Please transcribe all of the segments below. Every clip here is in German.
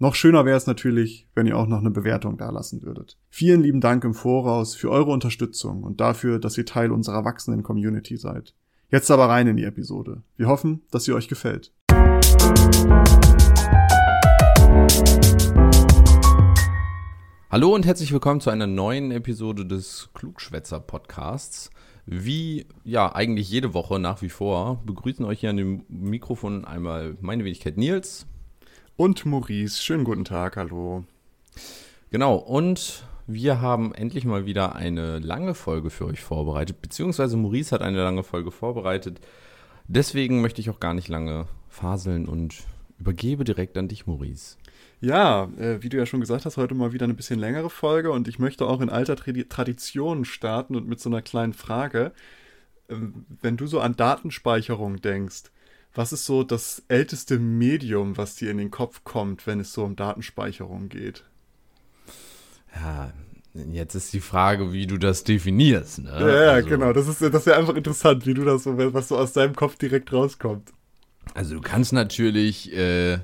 Noch schöner wäre es natürlich, wenn ihr auch noch eine Bewertung dalassen würdet. Vielen lieben Dank im Voraus für eure Unterstützung und dafür, dass ihr Teil unserer wachsenden Community seid. Jetzt aber rein in die Episode. Wir hoffen, dass sie euch gefällt. Hallo und herzlich willkommen zu einer neuen Episode des Klugschwätzer Podcasts. Wie ja eigentlich jede Woche nach wie vor begrüßen euch hier an dem Mikrofon einmal meine Wenigkeit Nils und Maurice. Schönen guten Tag, hallo. Genau, und wir haben endlich mal wieder eine lange Folge für euch vorbereitet, beziehungsweise Maurice hat eine lange Folge vorbereitet. Deswegen möchte ich auch gar nicht lange faseln und übergebe direkt an dich, Maurice. Ja, äh, wie du ja schon gesagt hast, heute mal wieder eine bisschen längere Folge und ich möchte auch in alter Tradition starten und mit so einer kleinen Frage. Ähm, wenn du so an Datenspeicherung denkst, was ist so das älteste Medium, was dir in den Kopf kommt, wenn es so um Datenspeicherung geht? Ja, jetzt ist die Frage, wie du das definierst. Ne? Ja, ja also, genau. Das ist, das ist ja einfach interessant, wie du das so, was so aus deinem Kopf direkt rauskommt. Also du kannst natürlich äh,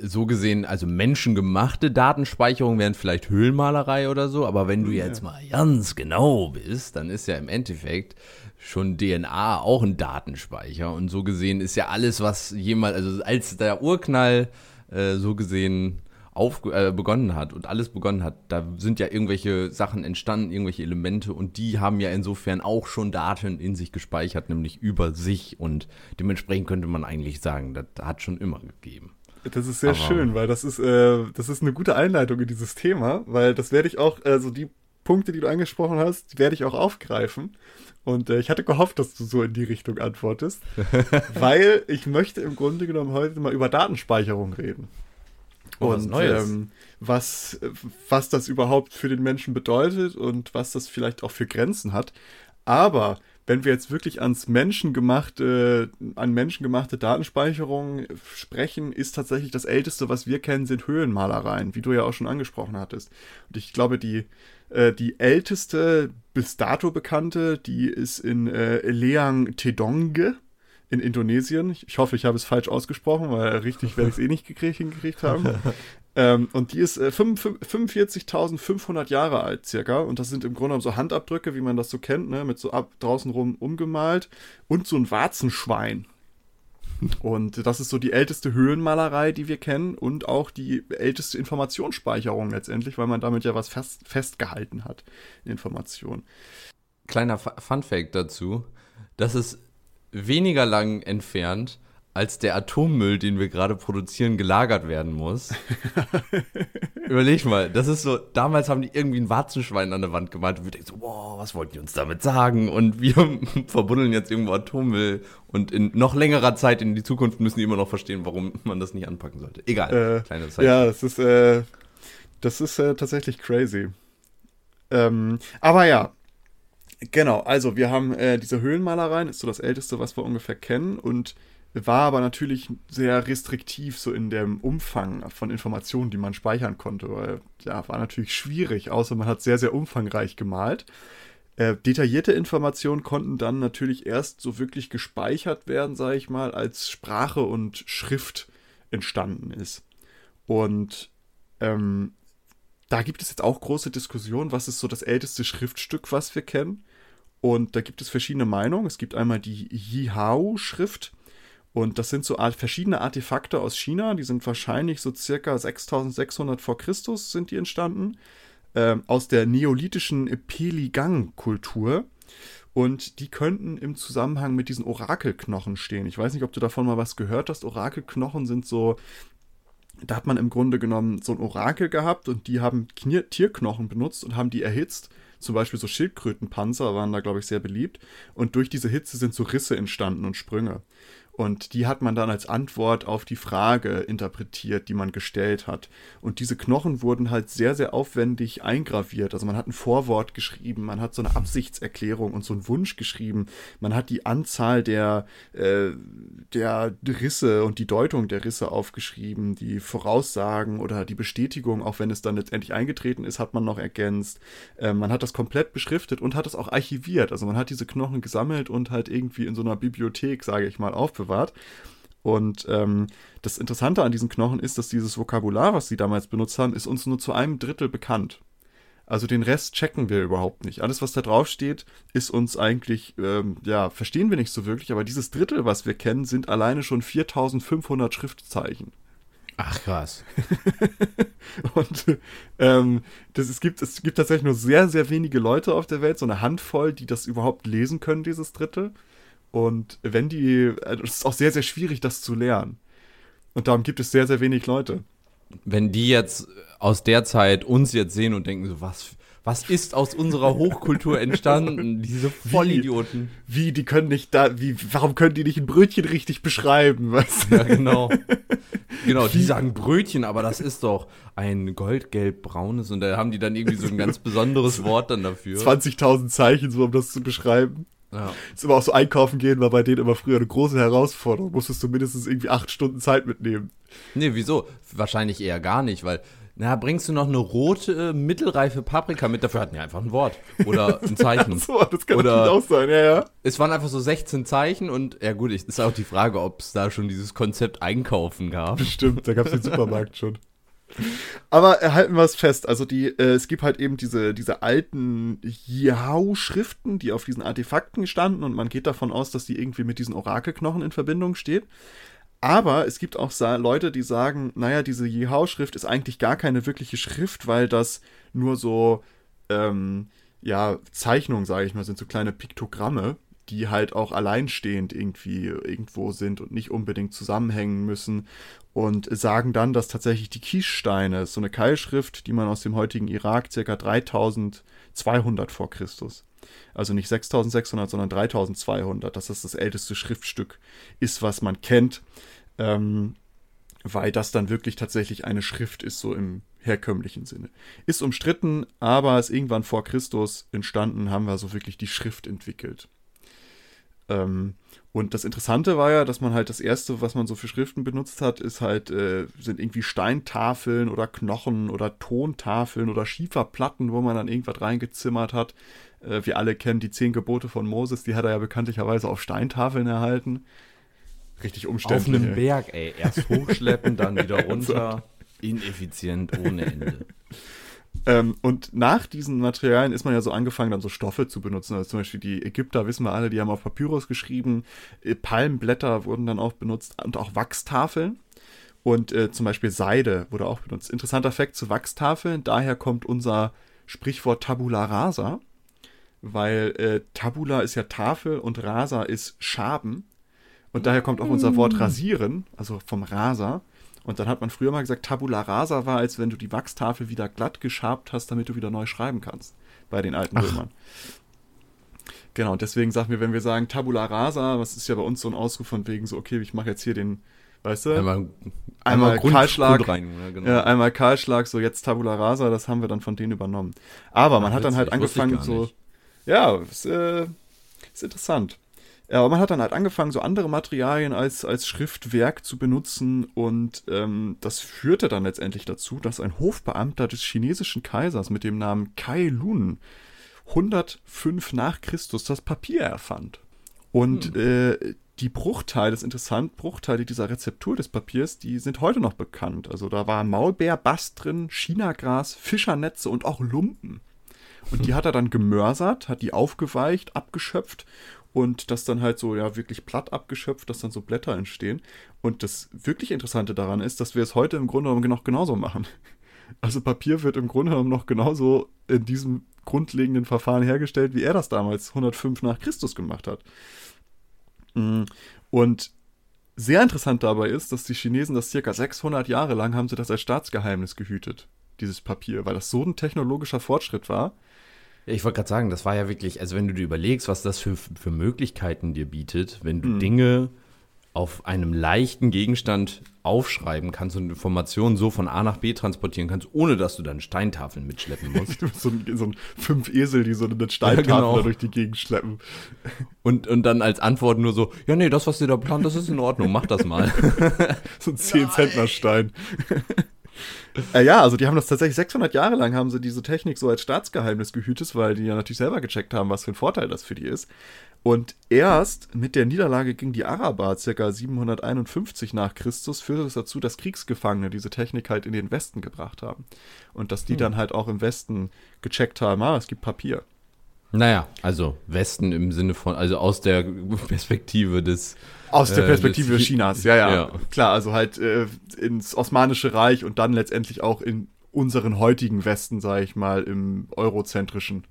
so gesehen, also menschengemachte Datenspeicherung wären vielleicht Höhlenmalerei oder so, aber wenn du jetzt mal ganz genau bist, dann ist ja im Endeffekt schon DNA auch ein Datenspeicher. Und so gesehen ist ja alles, was jemals, also als der Urknall äh, so gesehen auf, äh, begonnen hat und alles begonnen hat, da sind ja irgendwelche Sachen entstanden, irgendwelche Elemente und die haben ja insofern auch schon Daten in sich gespeichert, nämlich über sich und dementsprechend könnte man eigentlich sagen, das hat schon immer gegeben. Das ist sehr Aber schön, weil das ist, äh, das ist eine gute Einleitung in dieses Thema, weil das werde ich auch, also die Punkte, die du angesprochen hast, werde ich auch aufgreifen. Und äh, ich hatte gehofft, dass du so in die Richtung antwortest, weil ich möchte im Grunde genommen heute mal über Datenspeicherung reden. Oh, und was, Neues. Ähm, was, was das überhaupt für den Menschen bedeutet und was das vielleicht auch für Grenzen hat. Aber wenn wir jetzt wirklich ans menschengemachte, an menschengemachte Datenspeicherung sprechen, ist tatsächlich das älteste, was wir kennen, sind Höhlenmalereien, wie du ja auch schon angesprochen hattest. Und ich glaube, die, äh, die älteste bis dato bekannte, die ist in äh, Leang Tedonge in Indonesien. Ich, ich, hoffe, ich habe es falsch ausgesprochen, weil richtig werde ich es eh nicht gekriegt, hingekriegt haben. ähm, und die ist äh, 45.500 Jahre alt circa. Und das sind im Grunde genommen so Handabdrücke, wie man das so kennt, ne? mit so ab, draußen rum umgemalt. Und so ein Warzenschwein. Und das ist so die älteste Höhlenmalerei, die wir kennen und auch die älteste Informationsspeicherung letztendlich, weil man damit ja was fest, festgehalten hat, Information. Kleiner Fun Fact dazu, das ist weniger lang entfernt als der Atommüll, den wir gerade produzieren, gelagert werden muss. Überleg mal, das ist so, damals haben die irgendwie ein Warzenschwein an der Wand gemalt und wir denken so, wow, was wollten die uns damit sagen? Und wir verbuddeln jetzt irgendwo Atommüll und in noch längerer Zeit in die Zukunft müssen die immer noch verstehen, warum man das nicht anpacken sollte. Egal, äh, kleine Zeit. Ja, das ist, äh, das ist äh, tatsächlich crazy. Ähm, aber ja, genau, also wir haben äh, diese Höhlenmalereien, ist so das älteste, was wir ungefähr kennen und war aber natürlich sehr restriktiv so in dem Umfang von Informationen, die man speichern konnte. Weil, ja, war natürlich schwierig, außer man hat sehr, sehr umfangreich gemalt. Äh, detaillierte Informationen konnten dann natürlich erst so wirklich gespeichert werden, sage ich mal, als Sprache und Schrift entstanden ist. Und ähm, da gibt es jetzt auch große Diskussionen, was ist so das älteste Schriftstück, was wir kennen. Und da gibt es verschiedene Meinungen. Es gibt einmal die Yihao-Schrift und das sind so verschiedene Artefakte aus China, die sind wahrscheinlich so circa 6600 vor Christus sind die entstanden, äh, aus der neolithischen Peligang-Kultur. Und die könnten im Zusammenhang mit diesen Orakelknochen stehen. Ich weiß nicht, ob du davon mal was gehört hast. Orakelknochen sind so, da hat man im Grunde genommen so ein Orakel gehabt und die haben Tierknochen benutzt und haben die erhitzt zum Beispiel so Schildkrötenpanzer waren da, glaube ich, sehr beliebt. Und durch diese Hitze sind so Risse entstanden und Sprünge. Und die hat man dann als Antwort auf die Frage interpretiert, die man gestellt hat. Und diese Knochen wurden halt sehr, sehr aufwendig eingraviert. Also man hat ein Vorwort geschrieben, man hat so eine Absichtserklärung und so einen Wunsch geschrieben. Man hat die Anzahl der, äh, der Risse und die Deutung der Risse aufgeschrieben, die Voraussagen oder die Bestätigung, auch wenn es dann letztendlich eingetreten ist, hat man noch ergänzt. Äh, man hat das komplett beschriftet und hat es auch archiviert. Also man hat diese Knochen gesammelt und halt irgendwie in so einer Bibliothek, sage ich mal, aufbewahrt aufbewahrt. Und ähm, das Interessante an diesen Knochen ist, dass dieses Vokabular, was sie damals benutzt haben, ist uns nur zu einem Drittel bekannt. Also den Rest checken wir überhaupt nicht. Alles, was da drauf steht, ist uns eigentlich, ähm, ja, verstehen wir nicht so wirklich, aber dieses Drittel, was wir kennen, sind alleine schon 4500 Schriftzeichen. Ach krass. und ähm, das, es, gibt, es gibt tatsächlich nur sehr, sehr wenige Leute auf der Welt, so eine Handvoll, die das überhaupt lesen können, dieses Drittel. Und wenn die, also es ist auch sehr, sehr schwierig, das zu lernen. Und darum gibt es sehr, sehr wenig Leute. Wenn die jetzt aus der Zeit uns jetzt sehen und denken so, was, was ist aus unserer Hochkultur entstanden? Diese Vollidioten. Wie, wie, die können nicht da, wie, warum können die nicht ein Brötchen richtig beschreiben? Was? Ja, genau. genau, die sagen Brötchen, aber das ist doch ein goldgelb-braunes und da haben die dann irgendwie so ein ganz besonderes Wort dann dafür. 20.000 Zeichen, so um das zu beschreiben. Ja. Ist immer auch so einkaufen gehen, war bei denen immer früher eine große Herausforderung. Musstest du mindestens irgendwie acht Stunden Zeit mitnehmen. Nee, wieso? Wahrscheinlich eher gar nicht, weil, na, bringst du noch eine rote, äh, mittelreife Paprika mit? Dafür hatten wir einfach ein Wort. Oder ein Zeichen. so, das kann Oder auch sein, ja, ja. Es waren einfach so 16 Zeichen und, ja gut, ist auch die Frage, ob es da schon dieses Konzept Einkaufen gab. Bestimmt, da gab es den Supermarkt schon. Aber halten wir es fest. Also die, äh, es gibt halt eben diese, diese alten Yahoo-Schriften, die auf diesen Artefakten standen und man geht davon aus, dass die irgendwie mit diesen Orakelknochen in Verbindung steht. Aber es gibt auch Leute, die sagen, naja, diese Yahoo-Schrift ist eigentlich gar keine wirkliche Schrift, weil das nur so, ähm, ja, Zeichnungen, sage ich mal, sind so kleine Piktogramme die halt auch alleinstehend irgendwie irgendwo sind und nicht unbedingt zusammenhängen müssen und sagen dann, dass tatsächlich die Kiessteine, so eine Keilschrift, die man aus dem heutigen Irak circa 3200 vor Christus, also nicht 6600, sondern 3200, dass das das älteste Schriftstück ist, was man kennt, ähm, weil das dann wirklich tatsächlich eine Schrift ist, so im herkömmlichen Sinne. Ist umstritten, aber ist irgendwann vor Christus entstanden, haben wir so wirklich die Schrift entwickelt. Ähm, und das Interessante war ja, dass man halt das erste, was man so für Schriften benutzt hat, ist halt, äh, sind irgendwie Steintafeln oder Knochen oder Tontafeln oder Schieferplatten, wo man dann irgendwas reingezimmert hat. Äh, wir alle kennen die zehn Gebote von Moses, die hat er ja bekanntlicherweise auf Steintafeln erhalten. Richtig umständlich. Auf einem Berg, ey. Erst hochschleppen, dann wieder runter. Ineffizient ohne Ende. Ähm, und nach diesen Materialien ist man ja so angefangen, dann so Stoffe zu benutzen. Also zum Beispiel die Ägypter, wissen wir alle, die haben auf Papyrus geschrieben. Äh, Palmblätter wurden dann auch benutzt und auch Wachstafeln. Und äh, zum Beispiel Seide wurde auch benutzt. Interessanter Fakt zu Wachstafeln. Daher kommt unser Sprichwort Tabula rasa. Weil äh, Tabula ist ja Tafel und Rasa ist Schaben. Und daher kommt auch unser Wort mm. rasieren, also vom Rasa. Und dann hat man früher mal gesagt, Tabula rasa war, als wenn du die Wachstafel wieder glatt geschabt hast, damit du wieder neu schreiben kannst. Bei den alten Ach. Römern. Genau, deswegen sagen wir, wenn wir sagen Tabula rasa, was ist ja bei uns so ein Ausruf von wegen so, okay, ich mache jetzt hier den, weißt du? Einmal, einmal, einmal Grund, Kahlschlag. Grund rein, ja, genau. ja, einmal Kahlschlag, so jetzt Tabula rasa, das haben wir dann von denen übernommen. Aber man Ach, hat dann halt angefangen so, ja, ist, äh, ist interessant. Ja, aber man hat dann halt angefangen, so andere Materialien als, als Schriftwerk zu benutzen und ähm, das führte dann letztendlich dazu, dass ein Hofbeamter des chinesischen Kaisers mit dem Namen Kai Lun 105 nach Christus das Papier erfand. Und hm. äh, die Bruchteile, das ist interessant, Bruchteile dieser Rezeptur des Papiers, die sind heute noch bekannt. Also da war Maulbeerbast drin, Chinagras, Fischernetze und auch Lumpen. Und die hat er dann gemörsert, hat die aufgeweicht, abgeschöpft und das dann halt so, ja, wirklich platt abgeschöpft, dass dann so Blätter entstehen. Und das wirklich Interessante daran ist, dass wir es heute im Grunde genommen noch genauso machen. Also Papier wird im Grunde genommen noch genauso in diesem grundlegenden Verfahren hergestellt, wie er das damals 105 nach Christus gemacht hat. Mm, und sehr interessant dabei ist, dass die Chinesen das circa 600 Jahre lang haben sie das als Staatsgeheimnis gehütet, dieses Papier, weil das so ein technologischer Fortschritt war, ich wollte gerade sagen, das war ja wirklich, also wenn du dir überlegst, was das für, für Möglichkeiten dir bietet, wenn du mhm. Dinge auf einem leichten Gegenstand aufschreiben kannst und Informationen so von A nach B transportieren kannst, ohne dass du dann Steintafeln mitschleppen musst. so, ein, so ein fünf Esel, die so eine Steintafel ja, genau. durch die Gegend schleppen. Und, und dann als Antwort nur so, ja nee, das, was ihr da plant, das ist in Ordnung, mach das mal. so ein 10-Zentner-Stein. Äh, ja, also die haben das tatsächlich 600 Jahre lang haben sie diese Technik so als Staatsgeheimnis gehütet, weil die ja natürlich selber gecheckt haben, was für ein Vorteil das für die ist. Und erst mit der Niederlage gegen die Araber, ca. 751 nach Christus, führte es dazu, dass Kriegsgefangene diese Technik halt in den Westen gebracht haben. Und dass die hm. dann halt auch im Westen gecheckt haben, ah, es gibt Papier. Naja, also Westen im Sinne von, also aus der Perspektive des. Aus der äh, Perspektive äh, des, Chinas, ja, ja, ja, Klar, also halt äh, ins Osmanische Reich und dann letztendlich auch in unseren heutigen Westen, sage ich mal, im eurozentrischen.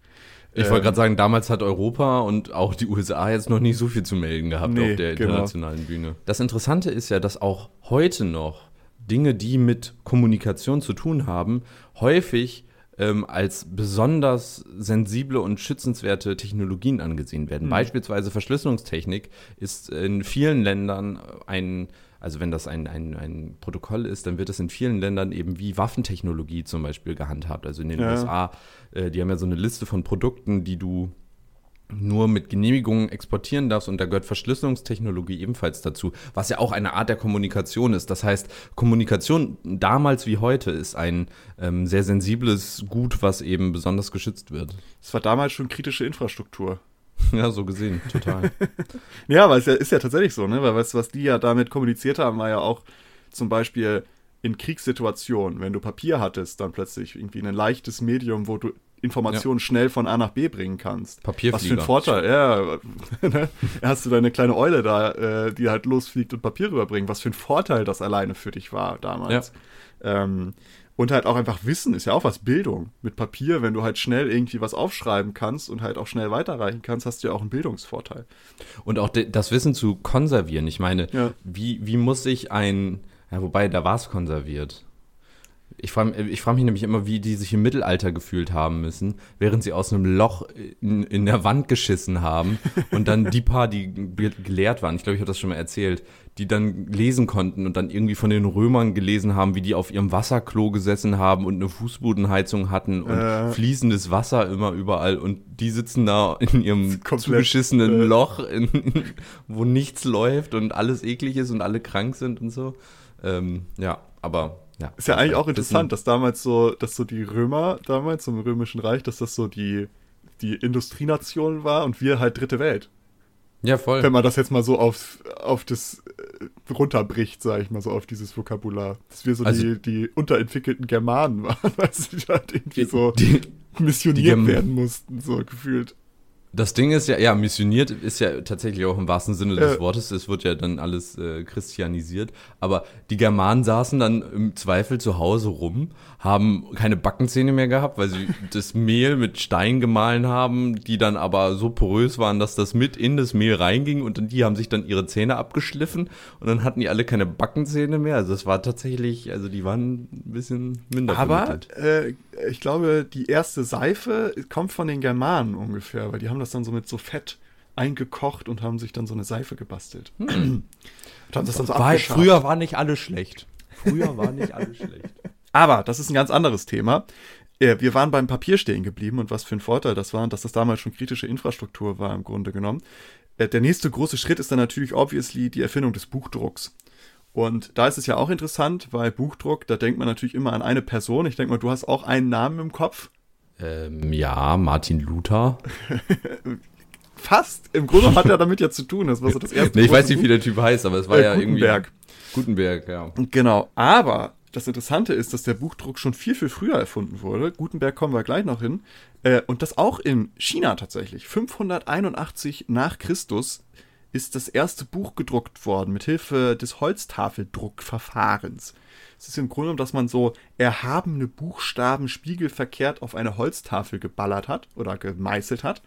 Ich wollte gerade sagen, damals hat Europa und auch die USA jetzt noch nicht so viel zu melden gehabt nee, auf der genau. internationalen genau. Bühne. Das Interessante ist ja, dass auch heute noch Dinge, die mit Kommunikation zu tun haben, häufig ähm, als besonders sensible und schützenswerte Technologien angesehen werden. Mhm. Beispielsweise Verschlüsselungstechnik ist in vielen Ländern ein also wenn das ein, ein, ein Protokoll ist, dann wird das in vielen Ländern eben wie Waffentechnologie zum Beispiel gehandhabt. Also in den ja. USA, äh, die haben ja so eine Liste von Produkten, die du nur mit Genehmigungen exportieren darfst und da gehört Verschlüsselungstechnologie ebenfalls dazu, was ja auch eine Art der Kommunikation ist. Das heißt, Kommunikation damals wie heute ist ein ähm, sehr sensibles Gut, was eben besonders geschützt wird. Es war damals schon kritische Infrastruktur. Ja, so gesehen, total. ja, aber es ist ja, ist ja tatsächlich so, ne? Weil du, was die ja damit kommuniziert haben, war ja auch zum Beispiel in Kriegssituationen, wenn du Papier hattest, dann plötzlich irgendwie ein leichtes Medium, wo du Informationen ja. schnell von A nach B bringen kannst. Papierflieger. Was für ein Vorteil, ja. Ne? Hast du deine kleine Eule da, äh, die halt losfliegt und Papier rüberbringt. Was für ein Vorteil das alleine für dich war damals. Ja. Ähm, und halt auch einfach Wissen ist ja auch was Bildung. Mit Papier, wenn du halt schnell irgendwie was aufschreiben kannst und halt auch schnell weiterreichen kannst, hast du ja auch einen Bildungsvorteil. Und auch das Wissen zu konservieren. Ich meine, ja. wie, wie muss sich ein, ja, wobei, da war es konserviert. Ich frage ich frag mich nämlich immer, wie die sich im Mittelalter gefühlt haben müssen, während sie aus einem Loch in, in der Wand geschissen haben und dann die paar, die gelehrt waren, ich glaube, ich habe das schon mal erzählt, die dann lesen konnten und dann irgendwie von den Römern gelesen haben, wie die auf ihrem Wasserklo gesessen haben und eine Fußbodenheizung hatten und äh. fließendes Wasser immer überall und die sitzen da in ihrem zugeschissenen äh. Loch, in, wo nichts läuft und alles eklig ist und alle krank sind und so. Ähm, ja, aber ja, ist ja eigentlich auch interessant, dass damals so, dass so die Römer damals im Römischen Reich, dass das so die, die Industrienation war und wir halt dritte Welt. Ja, voll. Wenn man das jetzt mal so auf, auf das äh, runterbricht, sage ich mal so, auf dieses Vokabular. Dass wir so also, die, die unterentwickelten Germanen waren, weil sie halt irgendwie so die, missioniert die werden mussten, so gefühlt. Das Ding ist ja, ja, missioniert ist ja tatsächlich auch im wahrsten Sinne des äh. Wortes. Es wird ja dann alles äh, christianisiert. Aber die Germanen saßen dann im Zweifel zu Hause rum, haben keine Backenzähne mehr gehabt, weil sie das Mehl mit Stein gemahlen haben, die dann aber so porös waren, dass das mit in das Mehl reinging und die haben sich dann ihre Zähne abgeschliffen und dann hatten die alle keine Backenzähne mehr. Also es war tatsächlich, also die waren ein bisschen minder Aber äh, ich glaube, die erste Seife kommt von den Germanen ungefähr, weil die haben das dann so mit so Fett eingekocht und haben sich dann so eine Seife gebastelt. Hm. und haben das dann so war, Früher war nicht alles schlecht. Früher war nicht alles schlecht. Aber das ist ein ganz anderes Thema. Äh, wir waren beim Papier stehen geblieben und was für ein Vorteil das war und dass das damals schon kritische Infrastruktur war im Grunde genommen. Äh, der nächste große Schritt ist dann natürlich obviously die Erfindung des Buchdrucks. Und da ist es ja auch interessant, weil Buchdruck, da denkt man natürlich immer an eine Person. Ich denke mal, du hast auch einen Namen im Kopf. Ähm, ja, Martin Luther. Fast. Im Grunde hat er damit ja zu tun. Das war so das erste. nee, ich weiß nicht, wie der Typ heißt, aber es war äh, ja Gutenberg. irgendwie. Gutenberg. ja. Genau. Aber das Interessante ist, dass der Buchdruck schon viel, viel früher erfunden wurde. Gutenberg kommen wir gleich noch hin. Äh, und das auch in China tatsächlich. 581 nach Christus ist das erste Buch gedruckt worden mit Hilfe des Holztafeldruckverfahrens. Es ist im Grunde genommen, dass man so erhabene Buchstaben spiegelverkehrt auf eine Holztafel geballert hat oder gemeißelt hat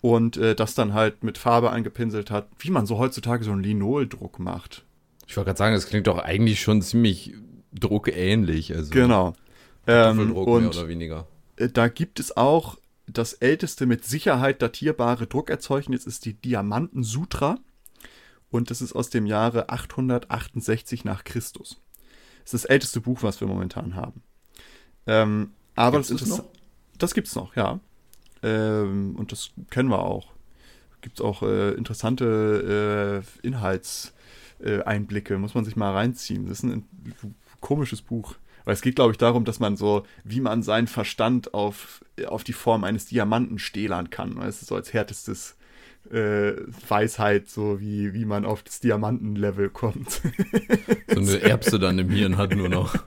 und äh, das dann halt mit Farbe eingepinselt hat, wie man so heutzutage so einen Linoldruck macht. Ich wollte gerade sagen, das klingt doch eigentlich schon ziemlich druckähnlich. Also genau. Ähm, und mehr oder weniger. Äh, da gibt es auch das älteste mit Sicherheit datierbare Druckerzeugnis ist die Diamanten Sutra. und das ist aus dem Jahre 868 nach Christus. Das ist das älteste Buch, was wir momentan haben. Ähm, aber gibt's das Interessante. Das gibt's noch, ja. Ähm, und das kennen wir auch. Gibt es auch äh, interessante äh, Inhaltseinblicke, muss man sich mal reinziehen. Das ist ein komisches Buch. Weil es geht, glaube ich, darum, dass man so, wie man seinen Verstand auf, auf die Form eines Diamanten stählern kann. Es ist so als härtestes äh, Weisheit, so wie, wie man auf das Diamantenlevel kommt. so eine Erbse dann im Hirn hat nur noch.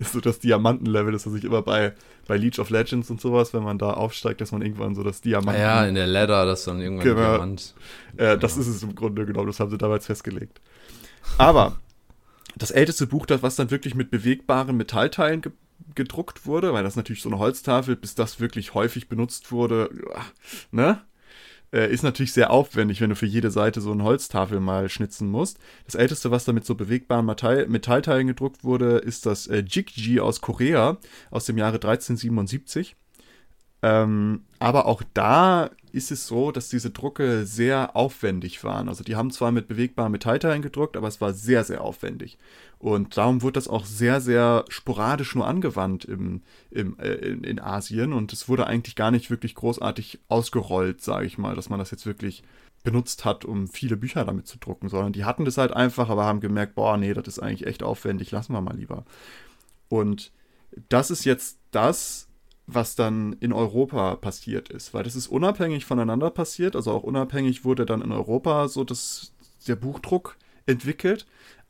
Ist so das Diamantenlevel, das sich immer bei, bei Leech of Legends und sowas, wenn man da aufsteigt, dass man irgendwann so das Diamanten. Ja, in der Ladder, das dann irgendwann genau. Diamant. Äh, das ist es im Grunde genommen, das haben sie damals festgelegt. Aber das älteste Buch, das was dann wirklich mit bewegbaren Metallteilen ge gedruckt wurde, weil das natürlich so eine Holztafel, bis das wirklich häufig benutzt wurde, ne? Äh, ist natürlich sehr aufwendig, wenn du für jede Seite so eine Holztafel mal schnitzen musst. Das älteste, was da mit so bewegbaren Metall Metallteilen gedruckt wurde, ist das äh, Jigji aus Korea aus dem Jahre 1377. Ähm, aber auch da ist es so, dass diese Drucke sehr aufwendig waren. Also die haben zwar mit bewegbaren Metallteilen gedruckt, aber es war sehr, sehr aufwendig. Und darum wurde das auch sehr, sehr sporadisch nur angewandt im, im, äh, in Asien. Und es wurde eigentlich gar nicht wirklich großartig ausgerollt, sage ich mal, dass man das jetzt wirklich benutzt hat, um viele Bücher damit zu drucken, sondern die hatten das halt einfach, aber haben gemerkt, boah, nee, das ist eigentlich echt aufwendig, lassen wir mal lieber. Und das ist jetzt das, was dann in Europa passiert ist, weil das ist unabhängig voneinander passiert, also auch unabhängig wurde dann in Europa so das, der Buchdruck entwickelt,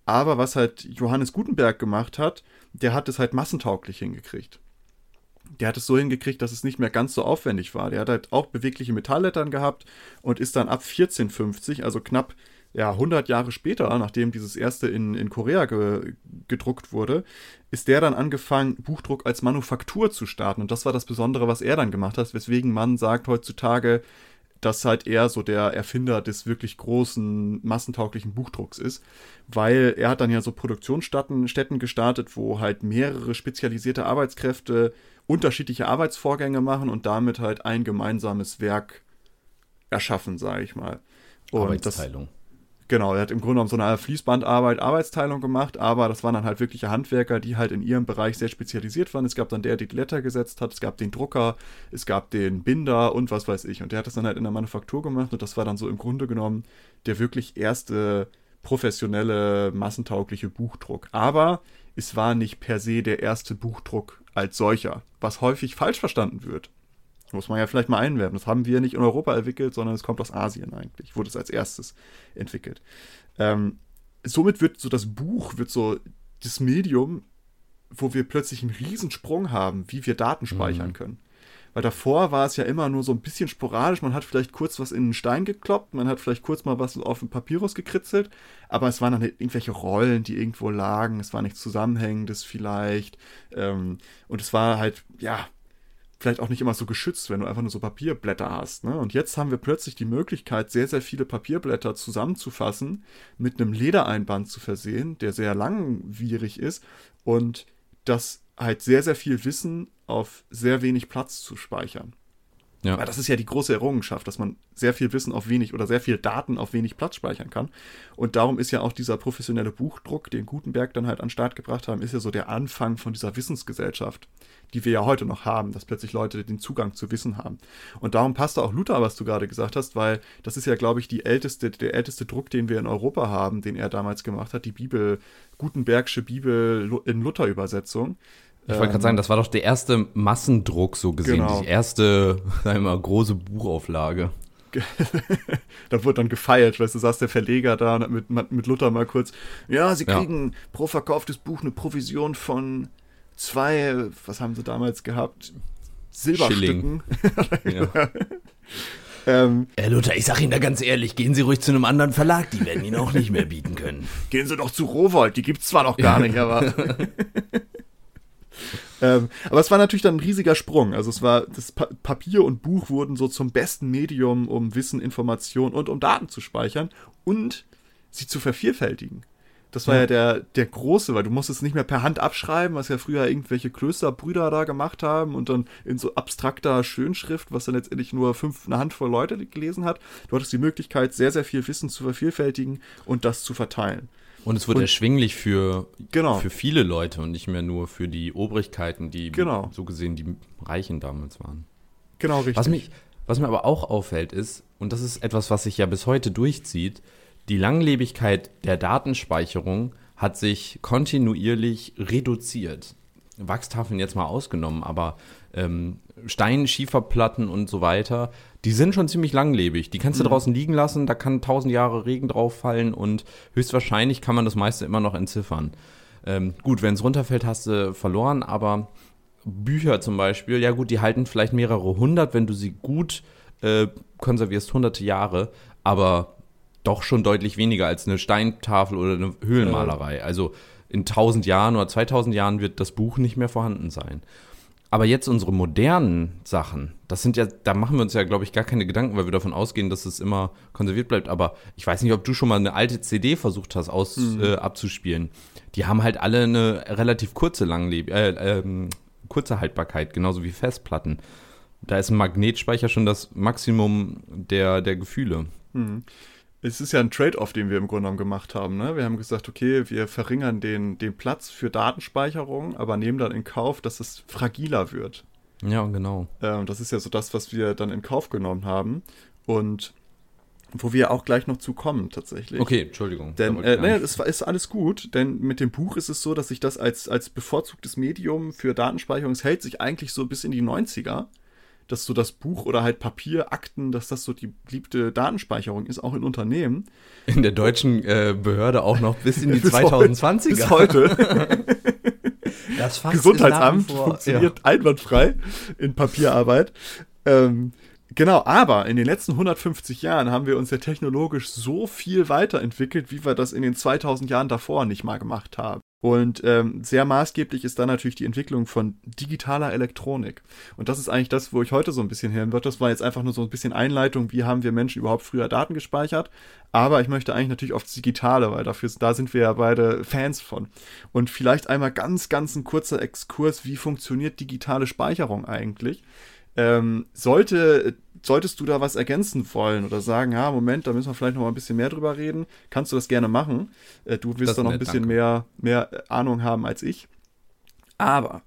aber was halt Johannes Gutenberg gemacht hat, der hat es halt massentauglich hingekriegt. Der hat es so hingekriegt, dass es nicht mehr ganz so aufwendig war. Der hat halt auch bewegliche Metalllettern gehabt und ist dann ab 1450, also knapp ja, 100 Jahre später, nachdem dieses erste in, in Korea ge, gedruckt wurde, ist der dann angefangen, Buchdruck als Manufaktur zu starten. Und das war das Besondere, was er dann gemacht hat, weswegen man sagt heutzutage, dass halt er so der Erfinder des wirklich großen, massentauglichen Buchdrucks ist, weil er hat dann ja so Produktionsstätten gestartet, wo halt mehrere spezialisierte Arbeitskräfte unterschiedliche Arbeitsvorgänge machen und damit halt ein gemeinsames Werk erschaffen, sage ich mal. Und Arbeitsteilung. Das, Genau, er hat im Grunde genommen so eine Fließbandarbeit, Arbeitsteilung gemacht, aber das waren dann halt wirkliche Handwerker, die halt in ihrem Bereich sehr spezialisiert waren. Es gab dann der, der die Letter gesetzt hat, es gab den Drucker, es gab den Binder und was weiß ich. Und der hat das dann halt in der Manufaktur gemacht und das war dann so im Grunde genommen der wirklich erste professionelle, massentaugliche Buchdruck. Aber es war nicht per se der erste Buchdruck als solcher, was häufig falsch verstanden wird. Muss man ja vielleicht mal einwerben. Das haben wir nicht in Europa entwickelt, sondern es kommt aus Asien eigentlich. Wurde es als erstes entwickelt. Ähm, somit wird so das Buch, wird so das Medium, wo wir plötzlich einen Riesensprung haben, wie wir Daten speichern mhm. können. Weil davor war es ja immer nur so ein bisschen sporadisch. Man hat vielleicht kurz was in einen Stein gekloppt, man hat vielleicht kurz mal was auf den Papyrus gekritzelt, aber es waren dann halt irgendwelche Rollen, die irgendwo lagen. Es war nichts Zusammenhängendes vielleicht. Ähm, und es war halt, ja, vielleicht auch nicht immer so geschützt, wenn du einfach nur so Papierblätter hast. Ne? Und jetzt haben wir plötzlich die Möglichkeit, sehr, sehr viele Papierblätter zusammenzufassen, mit einem Ledereinband zu versehen, der sehr langwierig ist und das halt sehr, sehr viel Wissen auf sehr wenig Platz zu speichern. Ja. Weil das ist ja die große Errungenschaft, dass man sehr viel Wissen auf wenig oder sehr viel Daten auf wenig Platz speichern kann. Und darum ist ja auch dieser professionelle Buchdruck, den Gutenberg dann halt an den Start gebracht haben, ist ja so der Anfang von dieser Wissensgesellschaft, die wir ja heute noch haben, dass plötzlich Leute den Zugang zu Wissen haben. Und darum passt auch Luther, was du gerade gesagt hast, weil das ist ja, glaube ich, die älteste, der älteste Druck, den wir in Europa haben, den er damals gemacht hat, die Bibel, Gutenbergsche Bibel in Luther-Übersetzung. Ich wollte gerade sagen, das war doch der erste Massendruck so gesehen, genau. die erste, sagen wir mal, große Buchauflage. da wurde dann gefeiert, weißt du, saß der Verleger da und hat mit, mit Luther mal kurz, ja, sie kriegen ja. pro verkauftes Buch eine Provision von zwei, was haben sie damals gehabt? Silberstücken. ja. ähm, Herr Luther, ich sag Ihnen da ganz ehrlich, gehen Sie ruhig zu einem anderen Verlag, die werden Ihnen auch nicht mehr bieten können. Gehen Sie doch zu Rowold, die gibt's zwar noch gar nicht, aber ähm, aber es war natürlich dann ein riesiger Sprung. Also es war, das pa Papier und Buch wurden so zum besten Medium, um Wissen, Information und um Daten zu speichern und sie zu vervielfältigen. Das war ja, ja der, der große, weil du musstest es nicht mehr per Hand abschreiben, was ja früher irgendwelche Klösterbrüder da gemacht haben und dann in so abstrakter Schönschrift, was dann letztendlich nur fünf, eine Handvoll Leute gelesen hat. Du hattest die Möglichkeit, sehr, sehr viel Wissen zu vervielfältigen und das zu verteilen. Und es wird und, erschwinglich für, genau. für viele Leute und nicht mehr nur für die Obrigkeiten, die genau. so gesehen die Reichen damals waren. Genau, richtig. Was, mich, was mir aber auch auffällt ist, und das ist etwas, was sich ja bis heute durchzieht, die Langlebigkeit der Datenspeicherung hat sich kontinuierlich reduziert. Wachstafeln jetzt mal ausgenommen, aber ähm, Stein, Schieferplatten und so weiter, die sind schon ziemlich langlebig. Die kannst du mhm. draußen liegen lassen, da kann tausend Jahre Regen drauf fallen und höchstwahrscheinlich kann man das meiste immer noch entziffern. Ähm, gut, wenn es runterfällt, hast du verloren, aber Bücher zum Beispiel, ja gut, die halten vielleicht mehrere hundert, wenn du sie gut äh, konservierst, hunderte Jahre, aber doch schon deutlich weniger als eine Steintafel oder eine Höhlenmalerei. Also in 1000 Jahren oder 2000 Jahren wird das Buch nicht mehr vorhanden sein. Aber jetzt unsere modernen Sachen, das sind ja, da machen wir uns ja, glaube ich, gar keine Gedanken, weil wir davon ausgehen, dass es immer konserviert bleibt. Aber ich weiß nicht, ob du schon mal eine alte CD versucht hast, aus, mhm. äh, abzuspielen. Die haben halt alle eine relativ kurze Langleb äh, ähm, kurze Haltbarkeit, genauso wie Festplatten. Da ist ein Magnetspeicher schon das Maximum der, der Gefühle. Mhm es ist ja ein Trade-off, den wir im Grunde genommen gemacht haben. Ne? Wir haben gesagt, okay, wir verringern den, den Platz für Datenspeicherung, aber nehmen dann in Kauf, dass es fragiler wird. Ja, genau. Ähm, das ist ja so das, was wir dann in Kauf genommen haben. Und wo wir auch gleich noch zu kommen, tatsächlich. Okay, Entschuldigung. Denn, äh, naja, das ist alles gut, denn mit dem Buch ist es so, dass sich das als, als bevorzugtes Medium für Datenspeicherung, es hält sich eigentlich so bis in die 90er dass so das Buch oder halt Papier, Akten, dass das so die beliebte Datenspeicherung ist, auch in Unternehmen. In der deutschen äh, Behörde auch noch bis in die 2020er. Bis heute. das Gesundheitsamt funktioniert ja. einwandfrei in Papierarbeit. Ähm, Genau, aber in den letzten 150 Jahren haben wir uns ja technologisch so viel weiterentwickelt, wie wir das in den 2000 Jahren davor nicht mal gemacht haben. Und ähm, sehr maßgeblich ist da natürlich die Entwicklung von digitaler Elektronik. Und das ist eigentlich das, wo ich heute so ein bisschen hören würde. Das war jetzt einfach nur so ein bisschen Einleitung, wie haben wir Menschen überhaupt früher Daten gespeichert. Aber ich möchte eigentlich natürlich aufs Digitale, weil dafür, da sind wir ja beide Fans von. Und vielleicht einmal ganz, ganz ein kurzer Exkurs, wie funktioniert digitale Speicherung eigentlich? Ähm, sollte, solltest du da was ergänzen wollen oder sagen, ja, Moment, da müssen wir vielleicht noch mal ein bisschen mehr drüber reden, kannst du das gerne machen. Äh, du wirst da noch ein bisschen mehr, mehr Ahnung haben als ich. Aber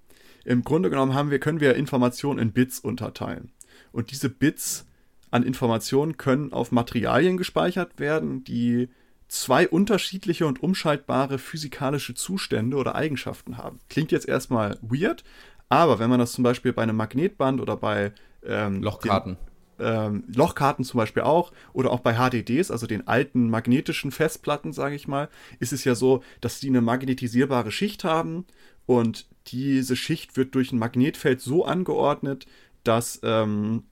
im Grunde genommen haben wir, können wir Informationen in Bits unterteilen. Und diese Bits an Informationen können auf Materialien gespeichert werden, die zwei unterschiedliche und umschaltbare physikalische Zustände oder Eigenschaften haben. Klingt jetzt erstmal weird, aber wenn man das zum Beispiel bei einem Magnetband oder bei ähm, Lochkarten. Den, ähm, Lochkarten zum Beispiel auch oder auch bei HDDs, also den alten magnetischen Festplatten, sage ich mal, ist es ja so, dass die eine magnetisierbare Schicht haben und diese Schicht wird durch ein Magnetfeld so angeordnet, dass, ähm,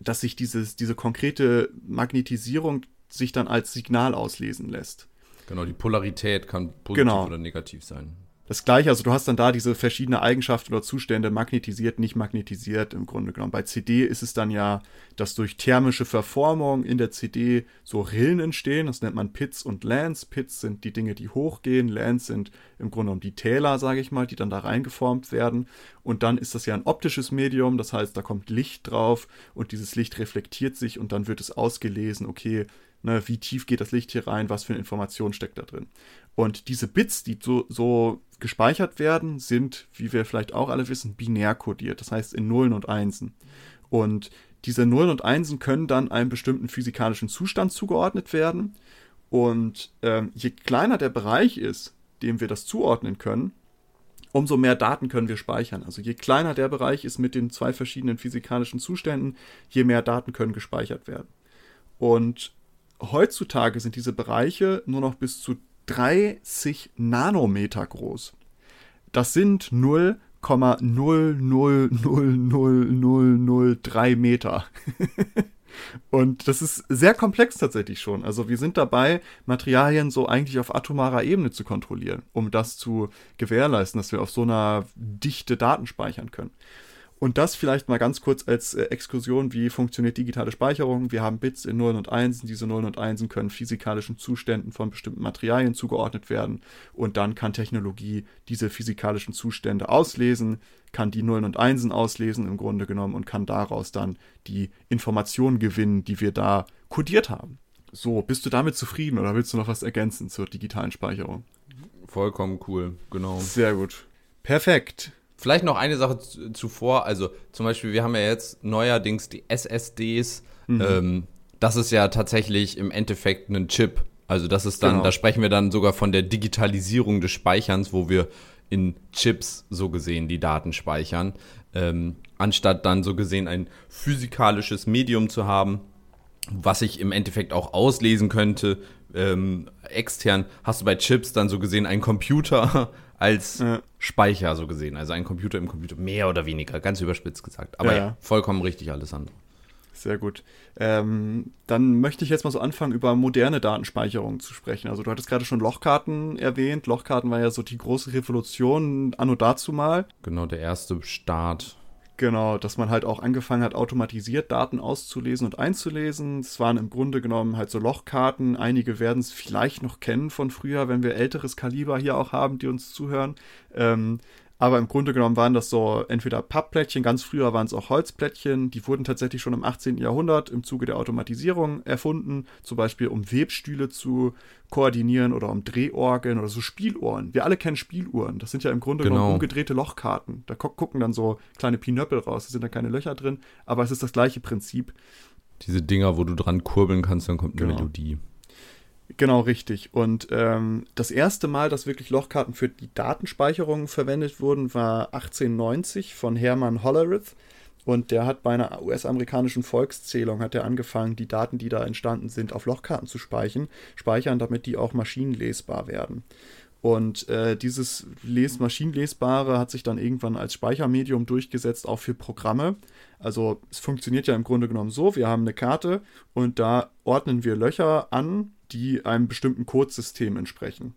dass sich dieses, diese konkrete Magnetisierung sich dann als Signal auslesen lässt. Genau, die Polarität kann positiv genau. oder negativ sein das gleiche, also du hast dann da diese verschiedenen Eigenschaften oder Zustände, magnetisiert, nicht magnetisiert im Grunde genommen. Bei CD ist es dann ja, dass durch thermische Verformung in der CD so Rillen entstehen, das nennt man Pits und Lands. Pits sind die Dinge, die hochgehen, Lands sind im Grunde genommen die Täler, sage ich mal, die dann da reingeformt werden. Und dann ist das ja ein optisches Medium, das heißt, da kommt Licht drauf und dieses Licht reflektiert sich und dann wird es ausgelesen, okay, ne, wie tief geht das Licht hier rein, was für eine Information steckt da drin. Und diese Bits, die so, so gespeichert werden, sind, wie wir vielleicht auch alle wissen, binär kodiert, das heißt in Nullen und Einsen. Und diese Nullen und Einsen können dann einem bestimmten physikalischen Zustand zugeordnet werden. Und ähm, je kleiner der Bereich ist, dem wir das zuordnen können, umso mehr Daten können wir speichern. Also je kleiner der Bereich ist mit den zwei verschiedenen physikalischen Zuständen, je mehr Daten können gespeichert werden. Und heutzutage sind diese Bereiche nur noch bis zu 30 Nanometer groß. Das sind 0,0000003 Meter. Und das ist sehr komplex tatsächlich schon. Also wir sind dabei, Materialien so eigentlich auf atomarer Ebene zu kontrollieren, um das zu gewährleisten, dass wir auf so einer Dichte Daten speichern können. Und das vielleicht mal ganz kurz als äh, Exkursion, wie funktioniert digitale Speicherung. Wir haben Bits in Nullen und Einsen. Diese Nullen und Einsen können physikalischen Zuständen von bestimmten Materialien zugeordnet werden. Und dann kann Technologie diese physikalischen Zustände auslesen, kann die Nullen und Einsen auslesen im Grunde genommen und kann daraus dann die Informationen gewinnen, die wir da kodiert haben. So, bist du damit zufrieden oder willst du noch was ergänzen zur digitalen Speicherung? Vollkommen cool, genau. Sehr gut. Perfekt. Vielleicht noch eine Sache zuvor, also zum Beispiel, wir haben ja jetzt neuerdings die SSDs. Mhm. Ähm, das ist ja tatsächlich im Endeffekt ein Chip. Also das ist dann, genau. da sprechen wir dann sogar von der Digitalisierung des Speicherns, wo wir in Chips so gesehen die Daten speichern, ähm, anstatt dann so gesehen ein physikalisches Medium zu haben, was ich im Endeffekt auch auslesen könnte. Ähm, extern hast du bei Chips dann so gesehen einen Computer, als ja. Speicher so gesehen. Also ein Computer im Computer, mehr oder weniger, ganz überspitzt gesagt. Aber ja, ja vollkommen richtig, Alessandro. Sehr gut. Ähm, dann möchte ich jetzt mal so anfangen, über moderne Datenspeicherung zu sprechen. Also du hattest gerade schon Lochkarten erwähnt. Lochkarten war ja so die große Revolution anno dazu mal. Genau, der erste Start Genau, dass man halt auch angefangen hat, automatisiert Daten auszulesen und einzulesen. Es waren im Grunde genommen halt so Lochkarten. Einige werden es vielleicht noch kennen von früher, wenn wir älteres Kaliber hier auch haben, die uns zuhören. Ähm, aber im Grunde genommen waren das so entweder Pappplättchen, ganz früher waren es auch Holzplättchen, die wurden tatsächlich schon im 18. Jahrhundert im Zuge der Automatisierung erfunden, zum Beispiel um Webstühle zu koordinieren oder um Drehorgeln oder so Spieluhren. Wir alle kennen Spieluhren, das sind ja im Grunde genau. genommen umgedrehte Lochkarten. Da gucken dann so kleine Pinöppel raus, da sind da keine Löcher drin, aber es ist das gleiche Prinzip. Diese Dinger, wo du dran kurbeln kannst, dann kommt eine genau. Melodie. Genau, richtig. Und ähm, das erste Mal, dass wirklich Lochkarten für die Datenspeicherung verwendet wurden, war 1890 von Hermann Hollerith. Und der hat bei einer US-amerikanischen Volkszählung hat er angefangen, die Daten, die da entstanden sind, auf Lochkarten zu speichern, speichern, damit die auch maschinenlesbar werden. Und äh, dieses Les Maschinenlesbare hat sich dann irgendwann als Speichermedium durchgesetzt, auch für Programme. Also es funktioniert ja im Grunde genommen so, wir haben eine Karte und da ordnen wir Löcher an, die einem bestimmten Codesystem entsprechen.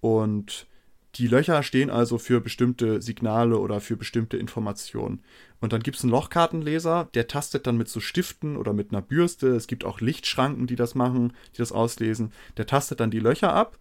Und die Löcher stehen also für bestimmte Signale oder für bestimmte Informationen. Und dann gibt es einen Lochkartenleser, der tastet dann mit so Stiften oder mit einer Bürste. Es gibt auch Lichtschranken, die das machen, die das auslesen. Der tastet dann die Löcher ab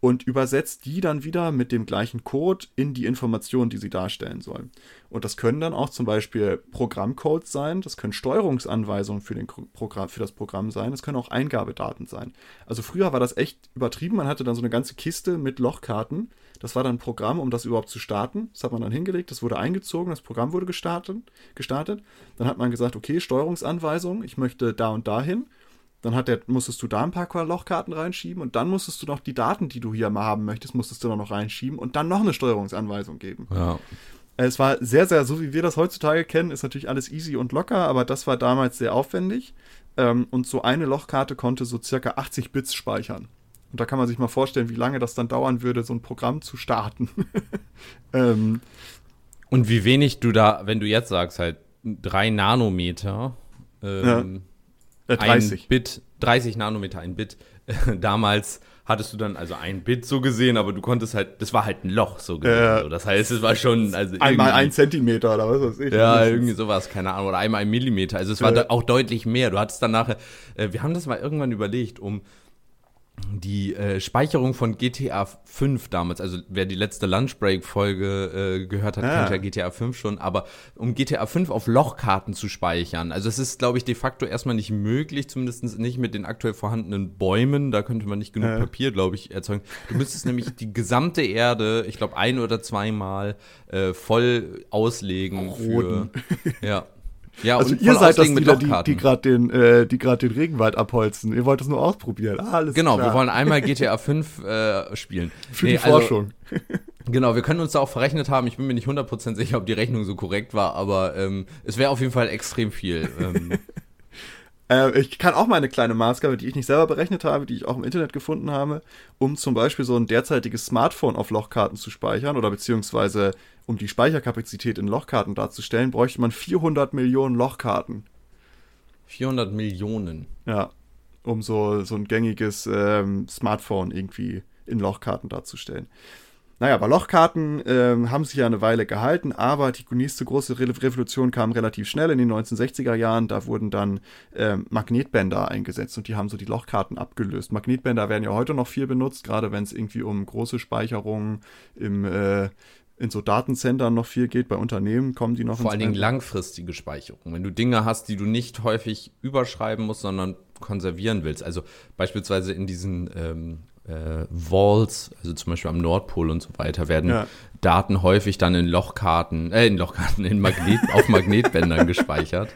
und übersetzt die dann wieder mit dem gleichen Code in die Informationen, die sie darstellen sollen. Und das können dann auch zum Beispiel Programmcodes sein, das können Steuerungsanweisungen für, den Programm, für das Programm sein, das können auch Eingabedaten sein. Also früher war das echt übertrieben, man hatte dann so eine ganze Kiste mit Lochkarten. Das war dann ein Programm, um das überhaupt zu starten. Das hat man dann hingelegt, das wurde eingezogen, das Programm wurde gestartet. gestartet. Dann hat man gesagt, okay, Steuerungsanweisung, ich möchte da und dahin dann hat der, musstest du da ein paar Lochkarten reinschieben und dann musstest du noch die Daten, die du hier mal haben möchtest, musstest du noch reinschieben und dann noch eine Steuerungsanweisung geben. Ja. Es war sehr, sehr, so wie wir das heutzutage kennen, ist natürlich alles easy und locker, aber das war damals sehr aufwendig. Ähm, und so eine Lochkarte konnte so circa 80 Bits speichern. Und da kann man sich mal vorstellen, wie lange das dann dauern würde, so ein Programm zu starten. ähm, und wie wenig du da, wenn du jetzt sagst, halt drei Nanometer, ähm, ja. Äh, 30. Ein Bit, 30 Nanometer, ein Bit. Damals hattest du dann also ein Bit so gesehen, aber du konntest halt, das war halt ein Loch so gesehen. Äh, das heißt, es war schon. Also einmal ein Zentimeter oder was weiß ich. Ja, irgendwie sowas, keine Ahnung. Oder einmal ein Millimeter. Also es war äh. auch deutlich mehr. Du hattest dann nachher, äh, wir haben das mal irgendwann überlegt, um die äh, Speicherung von GTA 5 damals, also wer die letzte Lunchbreak-Folge äh, gehört hat, ah. kennt ja GTA 5 schon, aber um GTA 5 auf Lochkarten zu speichern, also es ist, glaube ich, de facto erstmal nicht möglich, zumindest nicht mit den aktuell vorhandenen Bäumen, da könnte man nicht genug äh. Papier, glaube ich, erzeugen. Du müsstest nämlich die gesamte Erde, ich glaube, ein oder zweimal äh, voll auslegen Roden. für. Ja. Ja, also ihr seid das wieder, die, die gerade den, äh, den Regenwald abholzen. Ihr wollt es nur ausprobieren. Ah, alles genau, klar. wir wollen einmal GTA 5 äh, spielen. Für nee, die also, Forschung. genau, wir können uns da auch verrechnet haben. Ich bin mir nicht 100% sicher, ob die Rechnung so korrekt war, aber ähm, es wäre auf jeden Fall extrem viel. Ähm, äh, ich kann auch mal eine kleine Maßgabe, die ich nicht selber berechnet habe, die ich auch im Internet gefunden habe, um zum Beispiel so ein derzeitiges Smartphone auf Lochkarten zu speichern oder beziehungsweise um die Speicherkapazität in Lochkarten darzustellen, bräuchte man 400 Millionen Lochkarten. 400 Millionen? Ja, um so, so ein gängiges ähm, Smartphone irgendwie in Lochkarten darzustellen. Naja, aber Lochkarten äh, haben sich ja eine Weile gehalten, aber die nächste große Re Revolution kam relativ schnell in den 1960er Jahren. Da wurden dann äh, Magnetbänder eingesetzt und die haben so die Lochkarten abgelöst. Magnetbänder werden ja heute noch viel benutzt, gerade wenn es irgendwie um große Speicherungen im äh, in so Datencentern noch viel geht, bei Unternehmen kommen die noch Vor allen Dingen langfristige Speicherung. Wenn du Dinge hast, die du nicht häufig überschreiben musst, sondern konservieren willst. Also beispielsweise in diesen ähm, äh, Vaults, also zum Beispiel am Nordpol und so weiter, werden ja. Daten häufig dann in Lochkarten, äh, in Lochkarten, in Magnet, auf Magnetbändern gespeichert.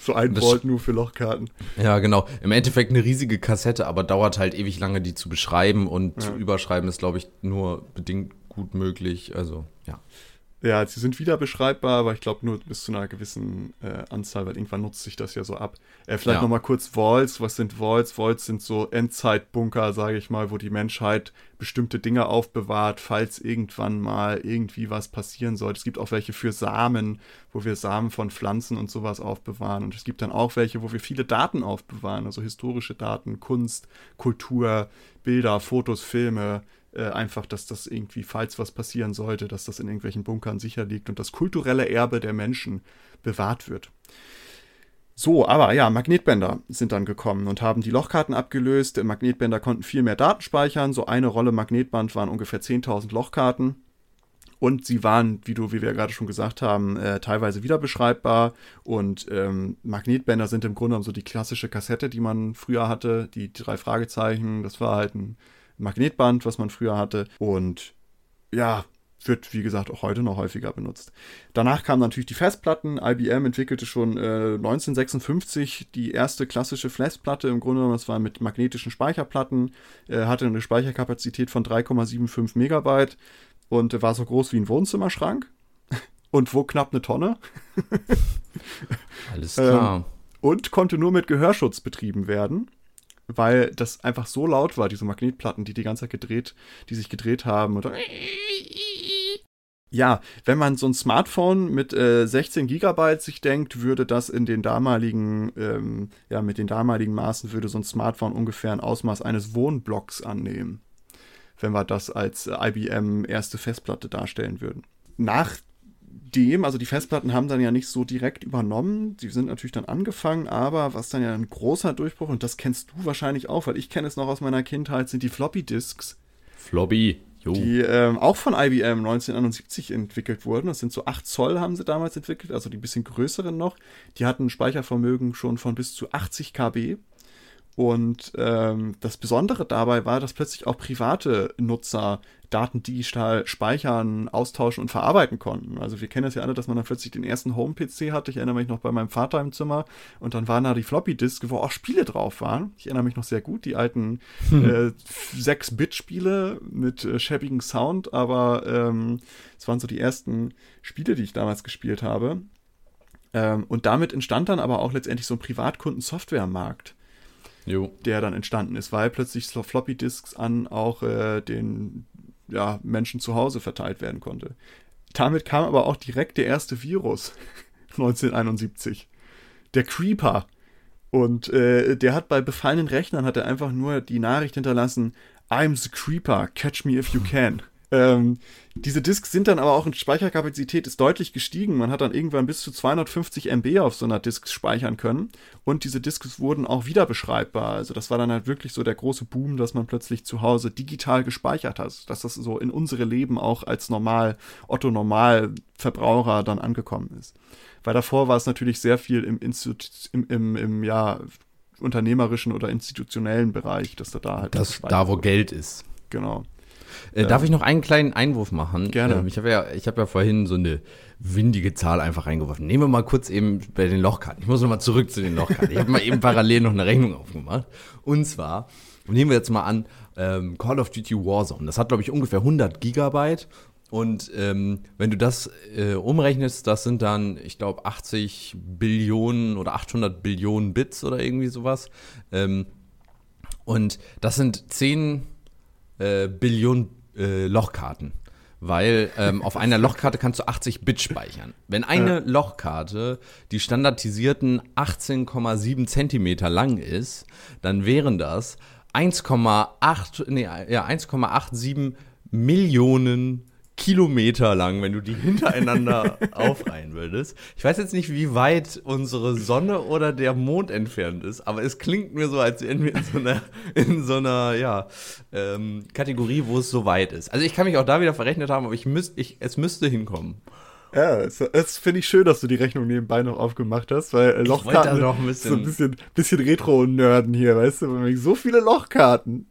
So ein Vault nur für Lochkarten. Ja, genau. Im Endeffekt eine riesige Kassette, aber dauert halt ewig lange, die zu beschreiben und ja. zu überschreiben ist, glaube ich, nur bedingt gut möglich. Also, ja. Ja, sie sind wieder beschreibbar, aber ich glaube nur bis zu einer gewissen äh, Anzahl, weil irgendwann nutzt sich das ja so ab. Äh, vielleicht ja. nochmal kurz Vaults. Was sind Vaults? Vaults sind so Endzeitbunker, sage ich mal, wo die Menschheit bestimmte Dinge aufbewahrt, falls irgendwann mal irgendwie was passieren sollte. Es gibt auch welche für Samen, wo wir Samen von Pflanzen und sowas aufbewahren. Und es gibt dann auch welche, wo wir viele Daten aufbewahren, also historische Daten, Kunst, Kultur, Bilder, Fotos, Filme, äh, einfach, dass das irgendwie, falls was passieren sollte, dass das in irgendwelchen Bunkern sicher liegt und das kulturelle Erbe der Menschen bewahrt wird. So, aber ja, Magnetbänder sind dann gekommen und haben die Lochkarten abgelöst. Magnetbänder konnten viel mehr Daten speichern. So eine Rolle Magnetband waren ungefähr 10.000 Lochkarten. Und sie waren, wie du, wie wir gerade schon gesagt haben, äh, teilweise wieder beschreibbar. Und ähm, Magnetbänder sind im Grunde genommen so die klassische Kassette, die man früher hatte. Die drei Fragezeichen, das war halt ein Magnetband, was man früher hatte. Und ja, wird, wie gesagt, auch heute noch häufiger benutzt. Danach kamen natürlich die Festplatten. IBM entwickelte schon äh, 1956 die erste klassische Festplatte. Im Grunde genommen, das war mit magnetischen Speicherplatten, äh, hatte eine Speicherkapazität von 3,75 Megabyte und äh, war so groß wie ein Wohnzimmerschrank und wog knapp eine Tonne. Alles klar. Ähm, und konnte nur mit Gehörschutz betrieben werden weil das einfach so laut war, diese Magnetplatten, die die ganze Zeit gedreht, die sich gedreht haben. Und ja, wenn man so ein Smartphone mit äh, 16 Gigabyte sich denkt, würde das in den damaligen, ähm, ja, mit den damaligen Maßen würde so ein Smartphone ungefähr ein Ausmaß eines Wohnblocks annehmen, wenn wir das als äh, IBM erste Festplatte darstellen würden. Nach dem, also die Festplatten haben dann ja nicht so direkt übernommen, die sind natürlich dann angefangen, aber was dann ja ein großer Durchbruch, und das kennst du wahrscheinlich auch, weil ich kenne es noch aus meiner Kindheit, sind die Floppy-Disks. Floppy, jo. Die ähm, auch von IBM 1971 entwickelt wurden. Das sind so 8 Zoll haben sie damals entwickelt, also die bisschen größeren noch. Die hatten ein Speichervermögen schon von bis zu 80 KB. Und ähm, das Besondere dabei war, dass plötzlich auch private Nutzer Daten digital speichern, austauschen und verarbeiten konnten. Also wir kennen es ja alle, dass man dann plötzlich den ersten Home-PC hatte. Ich erinnere mich noch bei meinem Vater im Zimmer und dann waren da die Floppy-Disk, wo auch Spiele drauf waren. Ich erinnere mich noch sehr gut, die alten hm. äh, 6-Bit-Spiele mit äh, schäbigem Sound, aber ähm, es waren so die ersten Spiele, die ich damals gespielt habe. Ähm, und damit entstand dann aber auch letztendlich so ein Privatkunden-Software-Markt jo. der dann entstanden ist, weil plötzlich Floppy Disks an auch äh, den ja, Menschen zu Hause verteilt werden konnte. Damit kam aber auch direkt der erste Virus 1971. Der Creeper. Und äh, der hat bei befallenen Rechnern hat er einfach nur die Nachricht hinterlassen, I'm the Creeper, catch me if you can. Ähm, diese Disks sind dann aber auch in Speicherkapazität ist deutlich gestiegen. Man hat dann irgendwann bis zu 250 MB auf so einer Disk speichern können. Und diese Disks wurden auch wieder beschreibbar. Also das war dann halt wirklich so der große Boom, dass man plötzlich zu Hause digital gespeichert hat. Dass das so in unsere Leben auch als normal, Otto Normalverbraucher dann angekommen ist. Weil davor war es natürlich sehr viel im, Institut, im, im, im ja, unternehmerischen oder institutionellen Bereich, dass da da halt. Das, da, wo Geld ist. Genau. Äh, darf ich noch einen kleinen Einwurf machen? Gerne. Ähm, ich habe ja, hab ja vorhin so eine windige Zahl einfach reingeworfen. Nehmen wir mal kurz eben bei den Lochkarten. Ich muss noch mal zurück zu den Lochkarten. Ich habe mal eben parallel noch eine Rechnung aufgemacht. Und zwar, nehmen wir jetzt mal an, ähm, Call of Duty Warzone. Das hat, glaube ich, ungefähr 100 Gigabyte. Und ähm, wenn du das äh, umrechnest, das sind dann, ich glaube, 80 Billionen oder 800 Billionen Bits oder irgendwie sowas. Ähm, und das sind 10 äh, Billionen äh, Lochkarten. Weil ähm, auf einer Lochkarte kannst du 80 Bit speichern. Wenn eine. Lochkarte die standardisierten 18,7 Zentimeter lang ist, dann wären das 1,8 nee, ja, 1,87 Millionen Kilometer lang, wenn du die hintereinander aufreihen würdest. Ich weiß jetzt nicht, wie weit unsere Sonne oder der Mond entfernt ist, aber es klingt mir so, als wären wir in so einer, in so einer ja, ähm, Kategorie, wo es so weit ist. Also ich kann mich auch da wieder verrechnet haben, aber ich müsst, ich, es müsste hinkommen. Ja, es, es finde ich schön, dass du die Rechnung nebenbei noch aufgemacht hast, weil äh, Lochkarten noch ein bisschen so ein bisschen, bisschen Retro-Nerden hier, weißt du? So viele Lochkarten.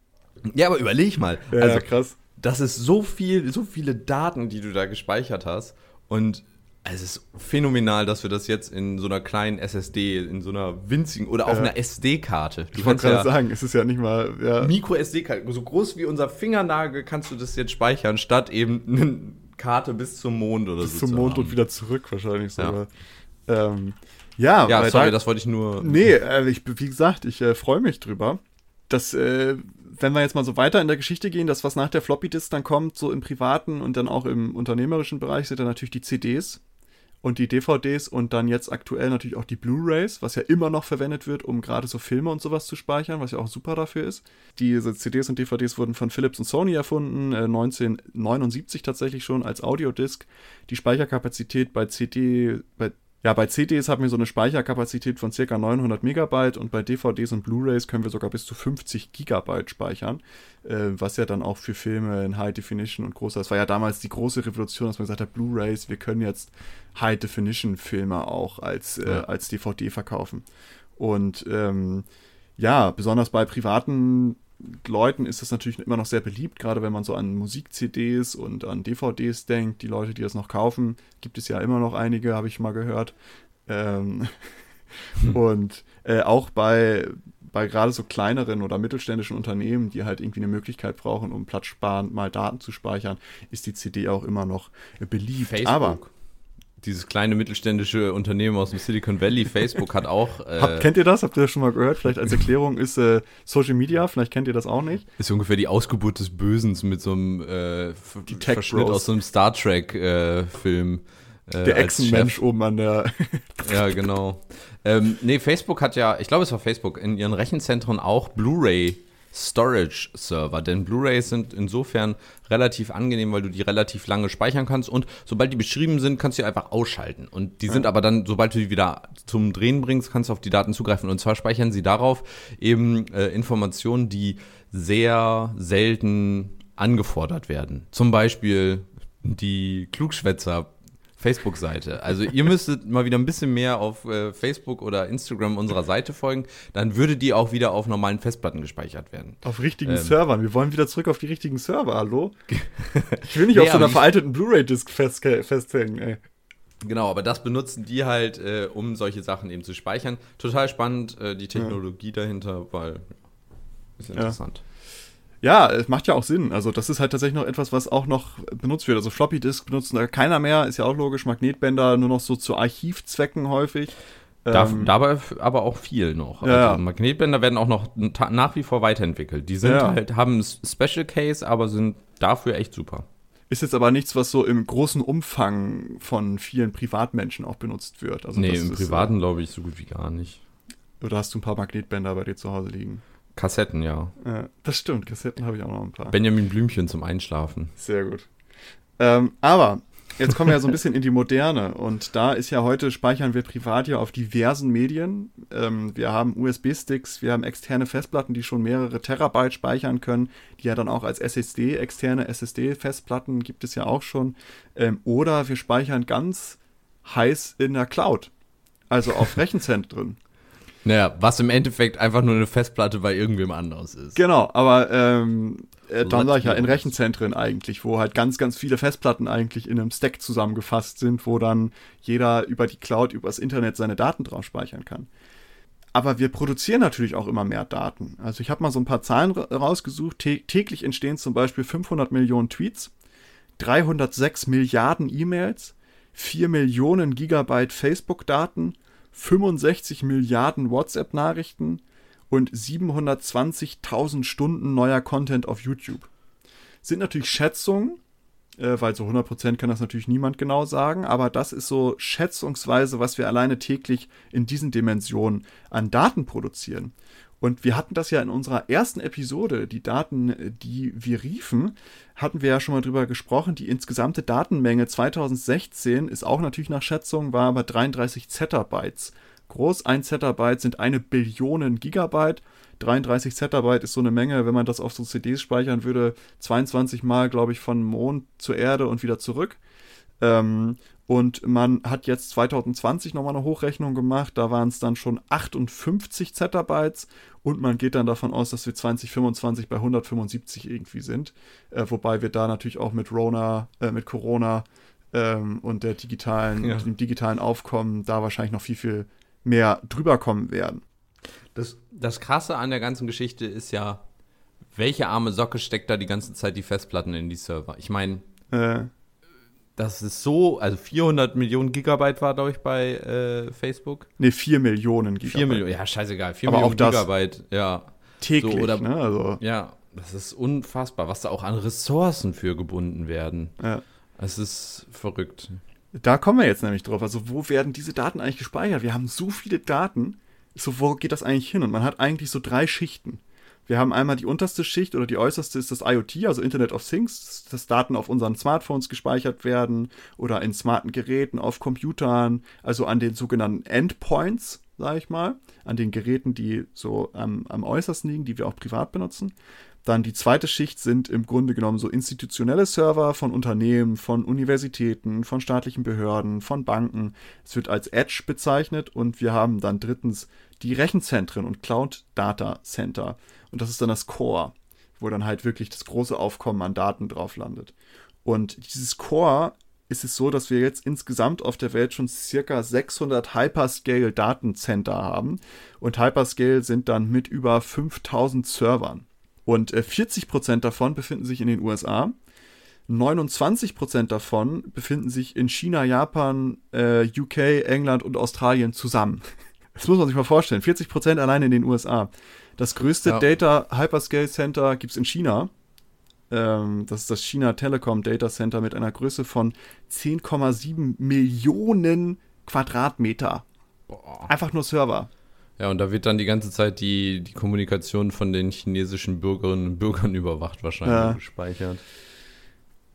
Ja, aber überleg mal. Ja, also, krass. Das ist so viel, so viele Daten, die du da gespeichert hast. Und es ist phänomenal, dass wir das jetzt in so einer kleinen SSD, in so einer winzigen oder auf Ja. einer SD-Karte. Ich wollte gerade ja sagen, es ist ja nicht mal, ja, Micro-SD-Karte, so groß wie unser Fingernagel kannst du das jetzt speichern, statt eben eine Karte bis zum Mond oder bis so. zum zu Mond haben. und wieder zurück wahrscheinlich Ja. sogar. Ähm, ja, Ja, sorry, da- das wollte ich nur. Nee, äh, ich, wie gesagt, ich äh, freue mich drüber, dass, äh, wenn wir jetzt mal so weiter in der Geschichte gehen, das, was nach der Floppy Disk dann kommt, so im privaten und dann auch im unternehmerischen Bereich, sind dann natürlich die CDs und die DVDs und dann jetzt aktuell natürlich auch die Blu-rays, was ja immer noch verwendet wird, um gerade so Filme und sowas zu speichern, was ja auch super dafür ist. Diese CDs und DVDs wurden von Philips und Sony erfunden, äh, 1979 tatsächlich schon als Audiodisc. Die Speicherkapazität bei CD, bei ja, bei CDs haben wir so eine Speicherkapazität von ca. 900 Megabyte und bei DVDs und Blu-rays können wir sogar bis zu 50 Gigabyte speichern, äh, was ja dann auch für Filme in High Definition und großer, das war ja damals die große Revolution, dass man gesagt hat, Blu-rays, wir können jetzt High Definition Filme auch als, äh, als DVD verkaufen. Und ähm, ja, besonders bei privaten Leuten ist das natürlich immer noch sehr beliebt, gerade wenn man so an Musik-CDs und an DVDs denkt. Die Leute, die das noch kaufen, gibt es ja immer noch einige, habe ich mal gehört. Ähm, Und äh, auch bei, bei gerade so kleineren oder mittelständischen Unternehmen, die halt irgendwie eine Möglichkeit brauchen, um platzsparend mal Daten zu speichern, ist die CD auch immer noch beliebt. Facebook. Aber Dieses kleine mittelständische Unternehmen aus dem Silicon Valley, Facebook, hat auch. Äh, Habt, kennt ihr das? Habt ihr das schon mal gehört? Vielleicht als Erklärung ist äh, Social Media, vielleicht kennt ihr das auch nicht. Ist ungefähr die Ausgeburt des Bösens mit so einem äh, Verschnitt aus so einem Star Trek-Film. Äh, Der als Echsenmensch oben an der. Ja, genau. ähm, nee, Facebook hat ja, ich glaube, es war Facebook, in ihren Rechenzentren auch Blu-ray Storage Server, denn Blu-rays sind insofern relativ angenehm, weil du die relativ lange speichern kannst und sobald die beschrieben sind, kannst du die einfach ausschalten. Und die sind aber dann, sobald du die wieder zum Drehen bringst, kannst du auf die Daten zugreifen. Und zwar speichern sie darauf eben äh, Informationen, die sehr selten angefordert werden. Zum Beispiel die Klugschwätzer Facebook-Seite. Also ihr müsstet mal wieder ein bisschen mehr auf äh, Facebook oder Instagram unserer Seite folgen, dann würde die auch wieder auf normalen Festplatten gespeichert werden. Auf richtigen Ähm. Servern. Wir wollen wieder zurück auf die richtigen Server, hallo? Ich will nicht Nee, auf so einer veralteten Blu-ray-Disc festhängen, ey. Genau, aber das benutzen die halt, äh, um solche Sachen eben zu speichern. Total spannend, äh, die Technologie dahinter, weil ja, ist interessant. Ja, es macht ja auch Sinn. Also, das ist halt tatsächlich noch etwas, was auch noch benutzt wird. Also, Floppy Disk benutzen da keiner mehr, ist ja auch logisch. Magnetbänder nur noch so zu Archivzwecken häufig. Darf, Ähm, dabei aber auch viel noch. Ja, ja. Also Magnetbänder werden auch noch nach wie vor weiterentwickelt. Die sind Ja. halt, haben ein Special Case, aber sind dafür echt super. ist jetzt aber nichts, was so im großen Umfang von vielen Privatmenschen auch benutzt wird. Also nee, im Privaten glaube ich so gut wie gar nicht. Äh, oder hast du ein paar Magnetbänder bei dir zu Hause liegen? Kassetten, ja. Ja, das stimmt, Kassetten habe ich auch noch ein paar. Benjamin Blümchen zum Einschlafen. Sehr gut. Ähm, aber jetzt kommen wir ja so ein bisschen in die Moderne und da ist ja heute, speichern wir privat ja auf diversen Medien. Ähm, wir haben USB-Sticks, wir haben externe Festplatten, die schon mehrere Terabyte speichern können, die ja dann auch als SSD, externe SSD-Festplatten gibt es ja auch schon. Ähm, oder wir speichern ganz heiß in der Cloud, also auf Rechenzentren. Naja, was im Endeffekt einfach nur eine Festplatte bei irgendwem anders ist. Genau, aber ähm, äh, dann Let's sag ich ja in. Rechenzentren eigentlich, wo halt ganz, ganz viele Festplatten eigentlich in einem Stack zusammengefasst sind, wo dann jeder über die Cloud, übers Internet seine Daten drauf speichern kann. Aber wir produzieren natürlich auch immer mehr Daten. Also ich habe mal so ein paar Zahlen ra- rausgesucht. Tä täglich entstehen zum Beispiel 500 Millionen Tweets, 306 Milliarden E-Mails, 4 Millionen Gigabyte Facebook-Daten, 65 Milliarden WhatsApp-Nachrichten und 720.000 Stunden neuer Content auf YouTube. Sind natürlich Schätzungen, äh, weil so 100% kann das natürlich niemand genau sagen, aber das ist so schätzungsweise, was wir alleine täglich in diesen Dimensionen an Daten produzieren. Und wir hatten das ja in unserer ersten Episode, die Daten, die wir riefen, hatten wir ja schon mal drüber gesprochen. Die insgesamte Datenmenge 2016 ist auch natürlich nach Schätzung, war aber 33 Zettabytes groß. Ein Zettabyte sind eine Billion Gigabyte. 33 Zettabyte ist so eine Menge, wenn man das auf so CDs speichern würde, 22 Mal, glaube ich, von Mond zur Erde und wieder zurück. Ähm, und man hat jetzt 2020 nochmal eine Hochrechnung gemacht, da waren es dann schon 58 Zettabytes und man geht dann davon aus, dass wir 2025 bei 175 irgendwie sind. Äh, wobei wir da natürlich auch mit Rona, äh, mit Corona ähm, und der digitalen, ja. dem digitalen Aufkommen da wahrscheinlich noch viel, viel mehr drüber kommen werden. Das, das Krasse an der ganzen Geschichte ist ja, welche arme Socke steckt da die ganze Zeit die Festplatten in die Server? Ich meine, äh das ist so, also 400 Millionen Gigabyte war, glaube ich, bei äh, Facebook. Ne, 4 Millionen Gigabyte. 4 Millionen, ja, scheißegal. 4 Aber Millionen auch Gigabyte, ja. Täglich, so, oder, ne? Also. Ja, das ist unfassbar, was da auch an Ressourcen für gebunden werden. Ja. Es ist verrückt. Da kommen wir jetzt nämlich drauf. Also, wo werden diese Daten eigentlich gespeichert? Wir haben so viele Daten. So, wo geht das eigentlich hin? Und man hat eigentlich so drei Schichten. Wir haben einmal die unterste Schicht oder die äußerste ist das IoT, also Internet of Things, dass Daten auf unseren Smartphones gespeichert werden oder in smarten Geräten, auf Computern, also an den sogenannten Endpoints, sage ich mal, an den Geräten, die so am, am äußersten liegen, die wir auch privat benutzen. Dann die zweite Schicht sind im Grunde genommen so institutionelle Server von Unternehmen, von Universitäten, von staatlichen Behörden, von Banken. Es wird als Edge bezeichnet und wir haben dann drittens die Rechenzentren und Cloud Data Center. Und das ist dann das Core, wo dann halt wirklich das große Aufkommen an Daten drauf landet. Und dieses Core ist es so, dass wir jetzt insgesamt auf der Welt schon circa 600 Hyperscale Datencenter haben. Und Hyperscale sind dann mit über 5000 Servern. Und 40% äh, davon befinden sich in den USA. 29% davon befinden sich in China, Japan, äh, UK, England und Australien zusammen. Das muss man sich mal vorstellen. 40% allein in den USA. Das größte ja. Data Hyperscale Center gibt es in China. Ähm, das ist das China Telecom Data Center mit einer Größe von 10,7 Millionen Quadratmeter. Boah. Einfach nur Server. Ja, und da wird dann die ganze Zeit die, die Kommunikation von den chinesischen Bürgerinnen und Bürgern überwacht, wahrscheinlich ja. gespeichert.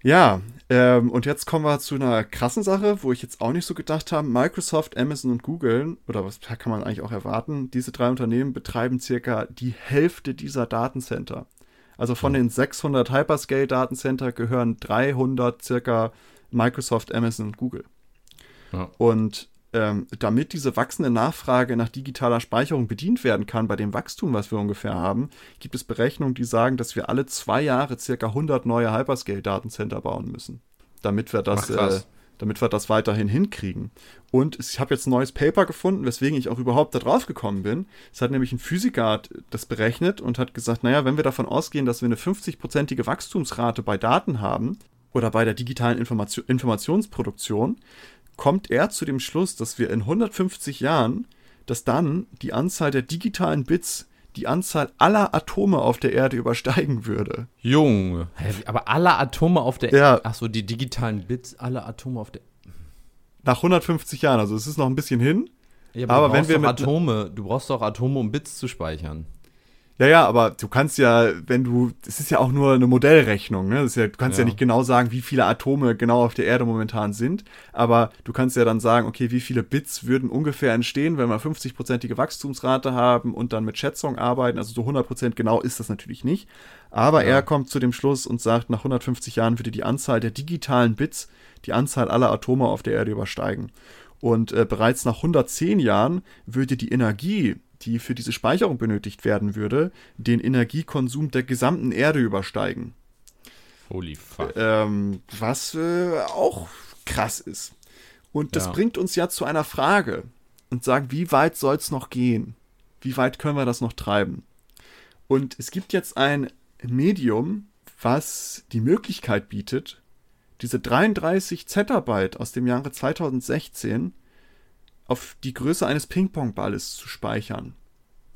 Ja, ähm, und jetzt kommen wir zu einer krassen Sache, wo ich jetzt auch nicht so gedacht habe. Microsoft, Amazon und Google, oder was kann man eigentlich auch erwarten, diese drei Unternehmen betreiben circa die Hälfte dieser Datencenter. Also von den 600 Hyperscale-Datencenter gehören 300 circa Microsoft, Amazon und Google. Ja. Und ähm, damit diese wachsende Nachfrage nach digitaler Speicherung bedient werden kann, bei dem Wachstum, was wir ungefähr haben, gibt es Berechnungen, die sagen, dass wir alle zwei Jahre circa 100 neue Hyperscale-Datencenter bauen müssen, damit wir das, Ach, äh, damit wir das weiterhin hinkriegen. Und ich habe jetzt ein neues Paper gefunden, weswegen ich auch überhaupt da drauf gekommen bin. Es hat nämlich ein Physiker das berechnet und hat gesagt, naja, wenn wir davon ausgehen, dass wir eine 50-prozentige Wachstumsrate bei Daten haben, oder bei der digitalen Information, Informationsproduktion, kommt er zu dem Schluss, dass wir in 150 Jahren, dass dann die Anzahl der digitalen Bits die Anzahl aller Atome auf der Erde übersteigen würde. Junge. Aber alle Atome auf der Erde? Ja. Achso, die digitalen Bits, alle Atome auf der Nach 150 Jahren, also es ist noch ein bisschen hin. Ja, aber, aber wenn wir mit Atome, du brauchst doch Atome, um Bits zu speichern. Ja, ja, aber du kannst ja, wenn du, es ist ja auch nur eine Modellrechnung, ne? Ja, du kannst ja. ja. nicht genau sagen, wie viele Atome genau auf der Erde momentan sind, aber du kannst ja dann sagen, okay, wie viele Bits würden ungefähr entstehen, wenn wir 50-prozentige Wachstumsrate haben und dann mit Schätzung arbeiten. Also so 100% genau ist das natürlich nicht. Aber ja. er kommt zu dem Schluss und sagt, nach 150 Jahren würde die Anzahl der digitalen Bits die Anzahl aller Atome auf der Erde übersteigen. Und äh, bereits nach 110 Jahren würde die Energie, die für diese Speicherung benötigt werden würde, den Energiekonsum der gesamten Erde übersteigen. Holy fuck. Ähm, was äh, auch krass ist. Und das ja. bringt uns ja zu einer Frage und sagen, wie weit soll es noch gehen? Wie weit können wir das noch treiben? Und es gibt jetzt ein Medium, was die Möglichkeit bietet, diese 33 Zettabyte aus dem Jahre 2016 auf die Größe eines Ping-Pong-Balles zu speichern.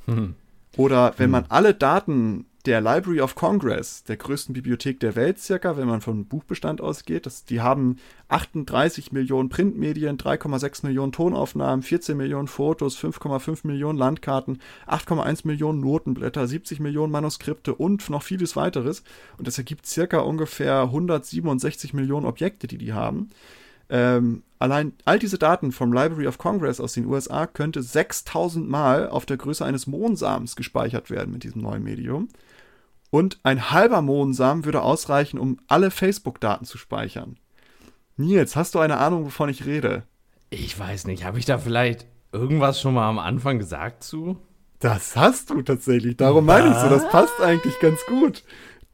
Hm. Oder wenn hm. man alle Daten der Library of Congress, der größten Bibliothek der Welt circa, wenn man vom Buchbestand ausgeht. Das, die haben 38 Millionen Printmedien, 3,6 Millionen Tonaufnahmen, 14 Millionen Fotos, 5,5 Millionen Landkarten, 8,1 Millionen Notenblätter, 70 Millionen Manuskripte und noch vieles weiteres. Und das ergibt circa ungefähr 167 Millionen Objekte, die die haben. Ähm, allein all diese Daten vom Library of Congress aus den USA könnte 6000 Mal auf der Größe eines Mondsams gespeichert werden mit diesem neuen Medium. Und ein halber Mohnsamen würde ausreichen, um alle Facebook-Daten zu speichern. Nils, hast du eine Ahnung, wovon ich rede? Ich weiß nicht. Habe ich da vielleicht irgendwas schon mal am Anfang gesagt zu? Das hast du tatsächlich. Darum meine ich so. Das passt eigentlich ganz gut.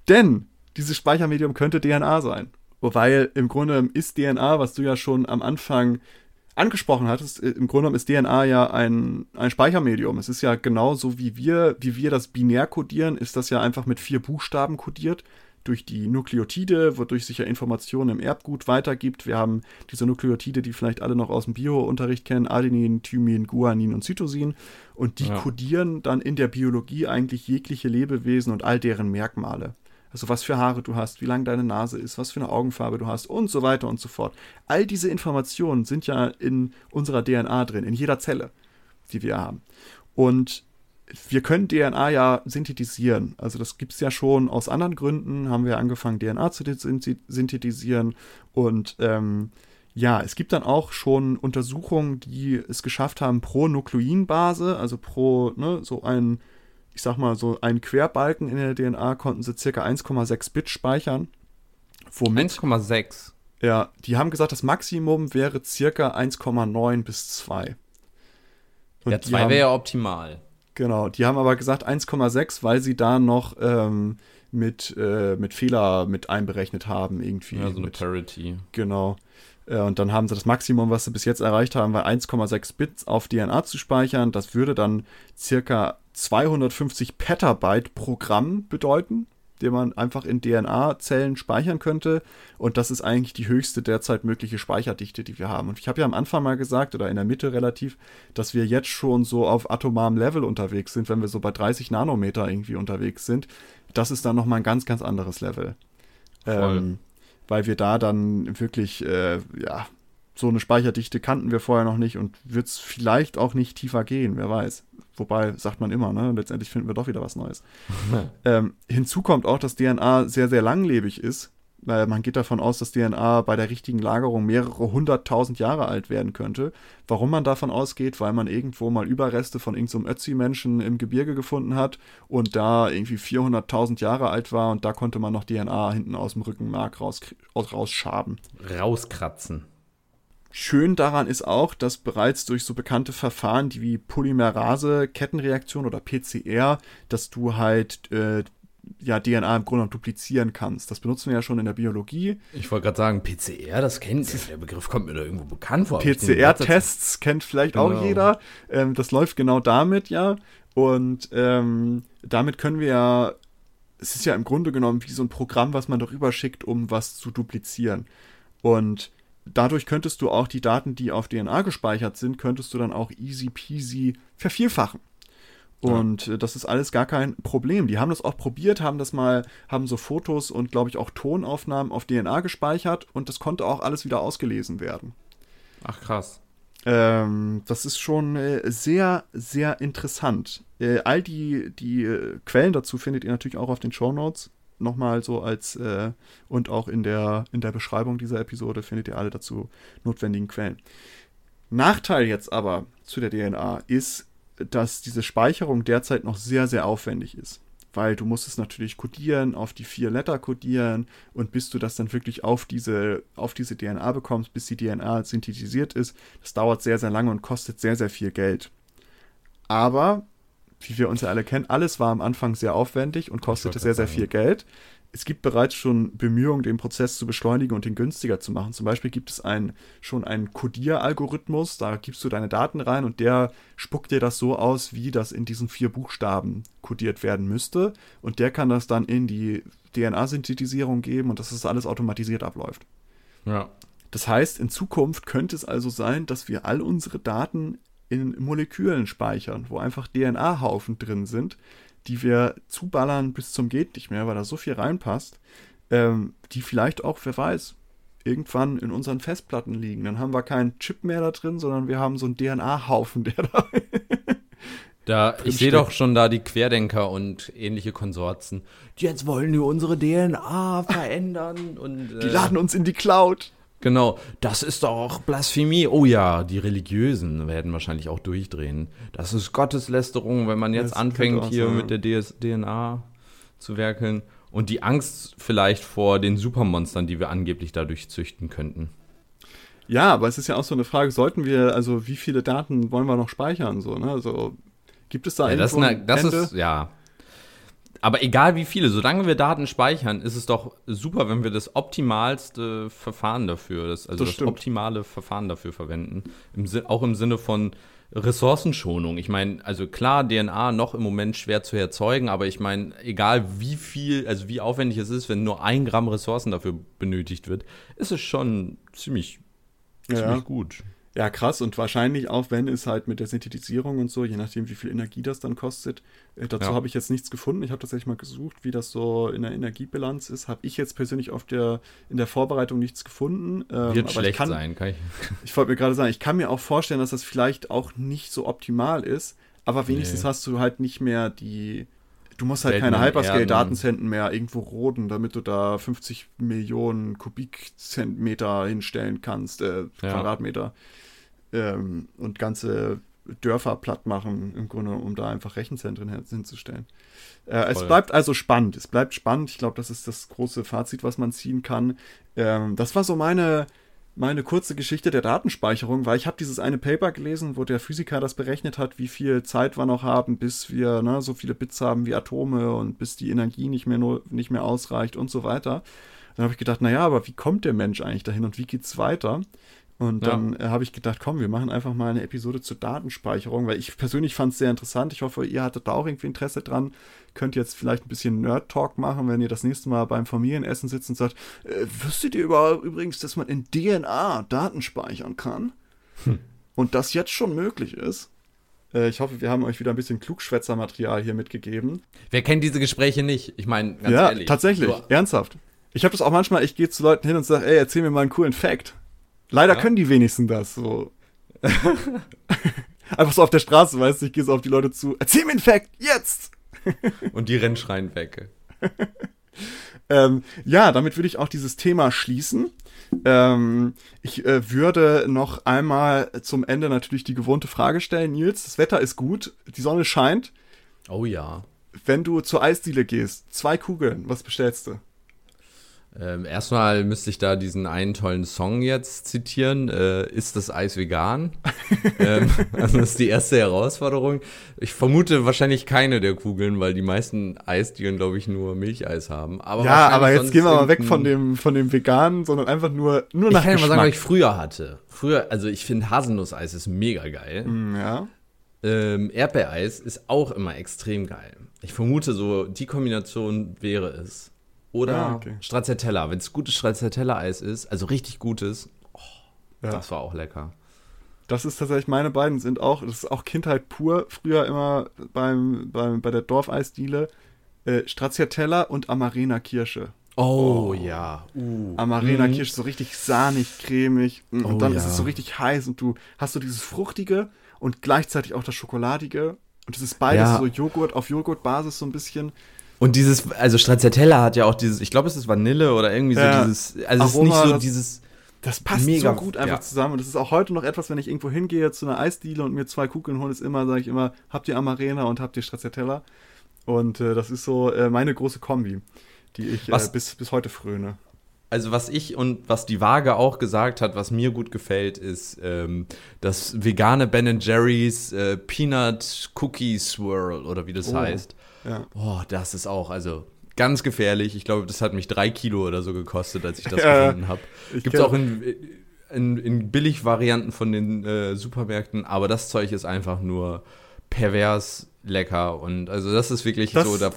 Denn dieses Speichermedium könnte DNA sein. Wobei im Grunde ist DNA, was du ja schon am Anfang angesprochen hattest, äh, im Grunde genommen ist DNA ja ein, ein Speichermedium. Es ist ja genauso wie wir, wie wir das binär kodieren, ist das ja einfach mit vier Buchstaben kodiert durch die Nukleotide, wodurch sich ja Informationen im Erbgut weitergibt. Wir haben diese Nukleotide, die vielleicht alle noch aus dem Bio-Unterricht kennen, Adenin, Thymin, Guanin und Cytosin. Und die ja. kodieren dann in der Biologie eigentlich jegliche Lebewesen und all deren Merkmale. Also was für Haare du hast, wie lang deine Nase ist, was für eine Augenfarbe du hast und so weiter und so fort. All diese Informationen sind ja in unserer DNA drin, in jeder Zelle, die wir haben. Und wir können DNA ja synthetisieren. Also das gibt es ja schon aus anderen Gründen, haben wir angefangen, DNA zu synthetisieren. Und ähm, ja, es gibt dann auch schon Untersuchungen, die es geschafft haben, pro Nukleinbase, also pro ne, so ein ich sag mal, so einen Querbalken in der DNA konnten sie circa 1,6 Bit speichern. 1,6? Ja, die haben gesagt, das Maximum wäre circa 1,9 bis 2. Und ja, 2 wäre ja optimal. Genau, die haben aber gesagt 1,6, weil sie da noch ähm, mit, äh, mit Fehler mit einberechnet haben, irgendwie. Ja, so eine mit, Parity. Genau. Äh, und dann haben sie das Maximum, was sie bis jetzt erreicht haben, war 1,6 Bits auf DNA zu speichern. Das würde dann circa 250 Petabyte Programm bedeuten, den man einfach in DNA-Zellen speichern könnte. Und das ist eigentlich die höchste derzeit mögliche Speicherdichte, die wir haben. Und ich habe ja am Anfang mal gesagt, oder in der Mitte relativ, dass wir jetzt schon so auf atomarem Level unterwegs sind, wenn wir so bei 30 Nanometer irgendwie unterwegs sind. Das ist dann nochmal ein ganz, ganz anderes Level. Ähm, weil wir da dann wirklich, äh, ja, so eine Speicherdichte kannten wir vorher noch nicht und wird es vielleicht auch nicht tiefer gehen, wer weiß. Wobei, sagt man immer, ne? Letztendlich finden wir doch wieder was Neues. ähm, hinzu kommt auch, dass DNA sehr, sehr langlebig ist. Weil man geht davon aus, dass DNA bei der richtigen Lagerung mehrere hunderttausend Jahre alt werden könnte. Warum man davon ausgeht, weil man irgendwo mal Überreste von irgendeinem so Ötzi-Menschen im Gebirge gefunden hat und da irgendwie 400.000 Jahre alt war und da konnte man noch DNA hinten aus dem Rückenmark raus, rausschaben. Rauskratzen. Schön daran ist auch, dass bereits durch so bekannte Verfahren wie Polymerase, Kettenreaktion oder PCR, dass du halt äh, ja, DNA im Grunde duplizieren kannst. Das benutzen wir ja schon in der Biologie. Ich wollte gerade sagen, PCR, das kennt Der Begriff kommt mir da irgendwo bekannt vor. PCR-Tests kennt vielleicht genau. auch jeder. Ähm, das läuft genau damit, ja. Und ähm, damit können wir ja, es ist ja im Grunde genommen wie so ein Programm, was man darüber schickt, um was zu duplizieren. Und dadurch könntest du auch die Daten, die auf DNA gespeichert sind, könntest du dann auch easy peasy vervielfachen. Und ja. Äh, das ist alles gar kein Problem. Die haben das auch probiert, haben das mal, haben so Fotos und glaube ich auch Tonaufnahmen auf DNA gespeichert und das konnte auch alles wieder ausgelesen werden. Ach krass. Ähm, das ist schon äh, sehr, sehr interessant. Äh, all die, die äh, Quellen dazu findet ihr natürlich auch auf den Show Notes nochmal so als äh, und auch in der, in der Beschreibung dieser Episode findet ihr alle dazu notwendigen Quellen. Nachteil jetzt aber zu der DNA ist, dass diese Speicherung derzeit noch sehr, sehr aufwendig ist. Weil du musst es natürlich codieren, auf die vier Letter codieren und bis du das dann wirklich auf diese, auf diese DNA bekommst, bis die DNA synthetisiert ist, das dauert sehr, sehr lange und kostet sehr, sehr viel Geld. Aber wie wir uns ja alle kennen, alles war am Anfang sehr aufwendig und kostete sehr, sehr viel Geld. Es gibt bereits schon Bemühungen, den Prozess zu beschleunigen und ihn günstiger zu machen. Zum Beispiel gibt es ein, schon einen Codieralgorithmus, da gibst du deine Daten rein und der spuckt dir das so aus, wie das in diesen vier Buchstaben codiert werden müsste. Und der kann das dann in die DNA-Synthetisierung geben und dass das alles automatisiert abläuft. Ja. Das heißt, in Zukunft könnte es also sein, dass wir all unsere Daten in Molekülen speichern, wo einfach DNA-Haufen drin sind, die wir zuballern bis zum geht nicht mehr, weil da so viel reinpasst, ähm, die vielleicht auch, wer weiß, irgendwann in unseren Festplatten liegen. Dann haben wir keinen Chip mehr da drin, sondern wir haben so einen DNA-Haufen, der da. da ich sehe doch schon da die Querdenker und ähnliche Konsorten. Jetzt wollen die unsere DNA verändern und. Äh, die laden uns in die Cloud. Genau, das ist doch Blasphemie. Oh ja, die Religiösen werden wahrscheinlich auch durchdrehen. Das ist Gotteslästerung, wenn man jetzt das anfängt, hier sein. mit der DS DNA zu werkeln. Und die Angst vielleicht vor den Supermonstern, die wir angeblich dadurch züchten könnten. Ja, aber es ist ja auch so eine Frage, sollten wir, also wie viele Daten wollen wir noch speichern? So, ne? Also gibt es da ja, das, eine, das ist, ja. Aber egal wie viele, solange wir Daten speichern, ist es doch super, wenn wir das optimalste Verfahren dafür, das, also das, das optimale Verfahren dafür verwenden. Im, auch im Sinne von, Ressourcenschonung. Ich meine, also klar, DNA noch im Moment schwer zu erzeugen, aber ich meine, egal wie viel, also wie aufwendig es ist, wenn nur ein Gramm Ressourcen dafür benötigt wird, ist es schon ziemlich, ziemlich ja. gut. Ja, krass. Und wahrscheinlich auch, wenn es halt mit der Synthetisierung und so, je nachdem, wie viel Energie das dann kostet. Äh, dazu ja. habe ich jetzt nichts gefunden. Ich habe tatsächlich mal gesucht, wie das so in der Energiebilanz ist. Habe ich jetzt persönlich auf der, in der Vorbereitung nichts gefunden. Ähm, Wird schlecht kann, sein, kann ich. Ich wollte mir gerade sagen, ich kann mir auch vorstellen, dass das vielleicht auch nicht so optimal ist. Aber wenigstens nee. hast du halt nicht mehr die. Du musst halt Selten keine Hyperscale-Datenzentren mehr irgendwo roden, damit du da 50 Millionen Kubikzentimeter hinstellen kannst, äh, ja. Quadratmeter ähm, und ganze Dörfer platt machen, im Grunde, um da einfach Rechenzentren hinzustellen. Äh, es bleibt also spannend. Es bleibt spannend. Ich glaube, das ist das große Fazit, was man ziehen kann. Ähm, das war so meine, meine kurze Geschichte der Datenspeicherung, weil ich habe dieses eine Paper gelesen, wo der Physiker das berechnet hat, wie viel Zeit wir noch haben, bis wir ne, so viele Bits haben wie Atome und bis die Energie nicht mehr, nur, nicht mehr ausreicht und so weiter. Dann habe ich gedacht, naja, aber wie kommt der Mensch eigentlich dahin und wie geht's weiter? Und dann ja. äh, habe ich gedacht, komm, wir machen einfach mal eine Episode zur Datenspeicherung, weil ich persönlich fand es sehr interessant. Ich hoffe, ihr hattet da auch irgendwie Interesse dran. Könnt jetzt vielleicht ein bisschen Nerd-Talk machen, wenn ihr das nächste Mal beim Familienessen sitzt und sagt, äh, wüsstet ihr über, übrigens, dass man in DNA Daten speichern kann? Hm. Und das jetzt schon möglich ist? Äh, ich hoffe, wir haben euch wieder ein bisschen Klugschwätzermaterial hier mitgegeben. Wer kennt diese Gespräche nicht? Ich meine, ganz ja, ehrlich. Tatsächlich, so. ernsthaft. Ich habe das auch manchmal, ich gehe zu Leuten hin und sage, ey, erzähl mir mal einen coolen Fact. Leider ja. können die wenigsten das so. Einfach so auf der Straße, weißt du, ich gehe so auf die Leute zu. Erzähl mir einen Fact, jetzt! Und die rennen schreien weg. ähm, ja, damit würde ich auch dieses Thema schließen. Ähm, ich äh, würde noch einmal zum Ende natürlich die gewohnte Frage stellen. Nils, das Wetter ist gut, die Sonne scheint. Oh ja. Wenn du zur Eisdiele gehst, zwei Kugeln, was bestellst du? Ähm, erstmal müsste ich da diesen einen tollen Song jetzt zitieren. Äh, ist das Eis vegan? ähm, also das ist die erste Herausforderung. Ich vermute wahrscheinlich keine der Kugeln, weil die meisten Eisdielen, glaube ich, nur Milcheis haben. Aber ja, aber jetzt gehen wir mal weg von dem, von dem Veganen, sondern einfach nur, nur nach Ich kann ja mal sagen, was ich früher hatte. Früher, also ich finde Haselnusseis ist mega geil. Mm, ja. Ähm, Erdbeereis ist auch immer extrem geil. Ich vermute so, die Kombination wäre es. Oder ah, okay. Stracciatella. Wenn es gutes Stracciatella-Eis ist, also richtig gutes, oh, ja. das war auch lecker. Das ist tatsächlich, meine beiden sind auch, das ist auch Kindheit pur. Früher immer beim, beim, bei der Dorfeisdiele äh, Stracciatella und Amarena Kirsche. Oh, oh, ja. Uh. Amarena mhm. Kirsche, so richtig sahnig, cremig. Und oh, dann ja. ist es so richtig heiß und du hast so dieses Fruchtige und gleichzeitig auch das Schokoladige. Und es ist beides ja. so Joghurt auf Joghurtbasis so ein bisschen. Und dieses, also Stracciatella hat ja auch dieses, ich glaube, es ist Vanille oder irgendwie so ja. dieses, also es ist nicht so dieses. Das passt mega, so gut einfach ja. zusammen. Und das ist auch heute noch etwas, wenn ich irgendwo hingehe zu einer Eisdiele und mir zwei Kugeln hole, ist immer, sage ich immer, habt ihr Amarena und habt ihr Stracciatella? Und äh, das ist so äh, meine große Kombi, die ich äh, bis, bis heute fröne. Also was ich und was die Waage auch gesagt hat, was mir gut gefällt, ist ähm, das vegane Ben Jerry's äh, Peanut Cookie Swirl oder wie das oh. heißt. Ja. Boah, das ist auch, also ganz gefährlich. Ich glaube, das hat mich drei Kilo oder so gekostet, als ich das ja, gefunden habe. Gibt es auch in, in, in Billigvarianten von den äh, Supermärkten, aber das Zeug ist einfach nur pervers lecker. Und also das ist wirklich das, so, da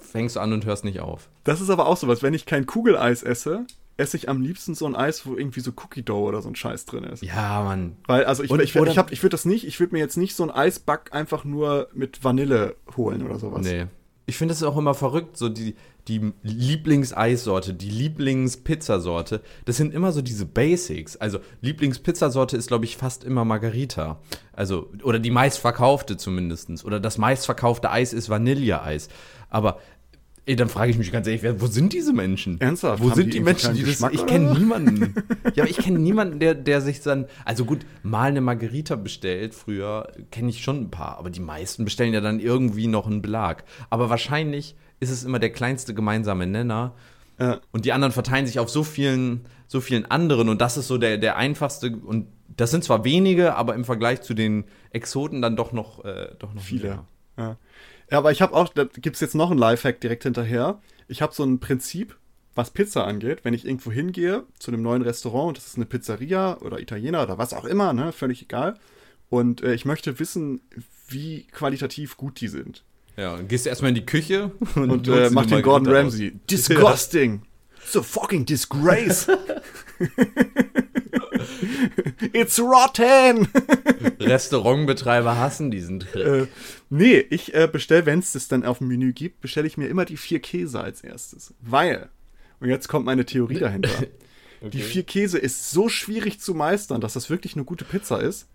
fängst du an und hörst nicht auf. Das ist aber auch so was, wenn ich kein Kugeleis esse, esse ich am liebsten so ein Eis, wo irgendwie so Cookie Dough oder so ein Scheiß drin ist. Ja, Mann. Weil, also ich, und, ich, ich, ich, ich würde das nicht, ich würde mir jetzt nicht so ein Eisback einfach nur mit Vanille holen oder sowas. Nee. ich finde es auch immer verrückt, so die, die Lieblingseissorte, die Lieblingspizzasorte, das sind immer so diese Basics. Also Lieblingspizzasorte ist, glaube ich, fast immer Margarita. Also, oder die meistverkaufte zumindest. Oder das meistverkaufte Eis ist Vanilleeis. Aber Ey, dann frage ich mich ganz ehrlich, wo sind diese Menschen? Ernsthaft? Wo Haben sind die die, Menschen, die das. Geschmack, Ich kenne niemanden. ja, aber ich kenne niemanden, der, der sich dann. Also gut, mal eine Margarita bestellt, früher kenne ich schon ein paar, aber die meisten bestellen ja dann irgendwie noch einen Belag. Aber wahrscheinlich ist es immer der kleinste gemeinsame Nenner. Ja. Und die anderen verteilen sich auf so vielen, so vielen anderen und das ist so der, der einfachste und das sind zwar wenige, aber im Vergleich zu den Exoten dann doch noch, äh, doch noch Viele. Ja. Ja, aber ich habe auch, da gibt's jetzt noch einen Lifehack direkt hinterher. Ich habe so ein Prinzip, was Pizza angeht. Wenn ich irgendwo hingehe zu einem neuen Restaurant, und das ist eine Pizzeria oder Italiener oder was auch immer, ne, völlig egal. Und äh, ich möchte wissen, wie qualitativ gut die sind. Ja, und gehst du erstmal in die Küche und, Und äh, mach den Gordon. Ramsay. Disgusting. So fucking disgrace. It's rotten. Restaurantbetreiber hassen diesen Trick. äh, nee, ich äh, bestelle, wenn es das dann auf dem Menü gibt, bestelle ich mir immer die vier Käse als erstes. Weil, und jetzt kommt meine Theorie dahinter. Die vier Käse ist so schwierig zu meistern, dass das wirklich eine gute Pizza ist.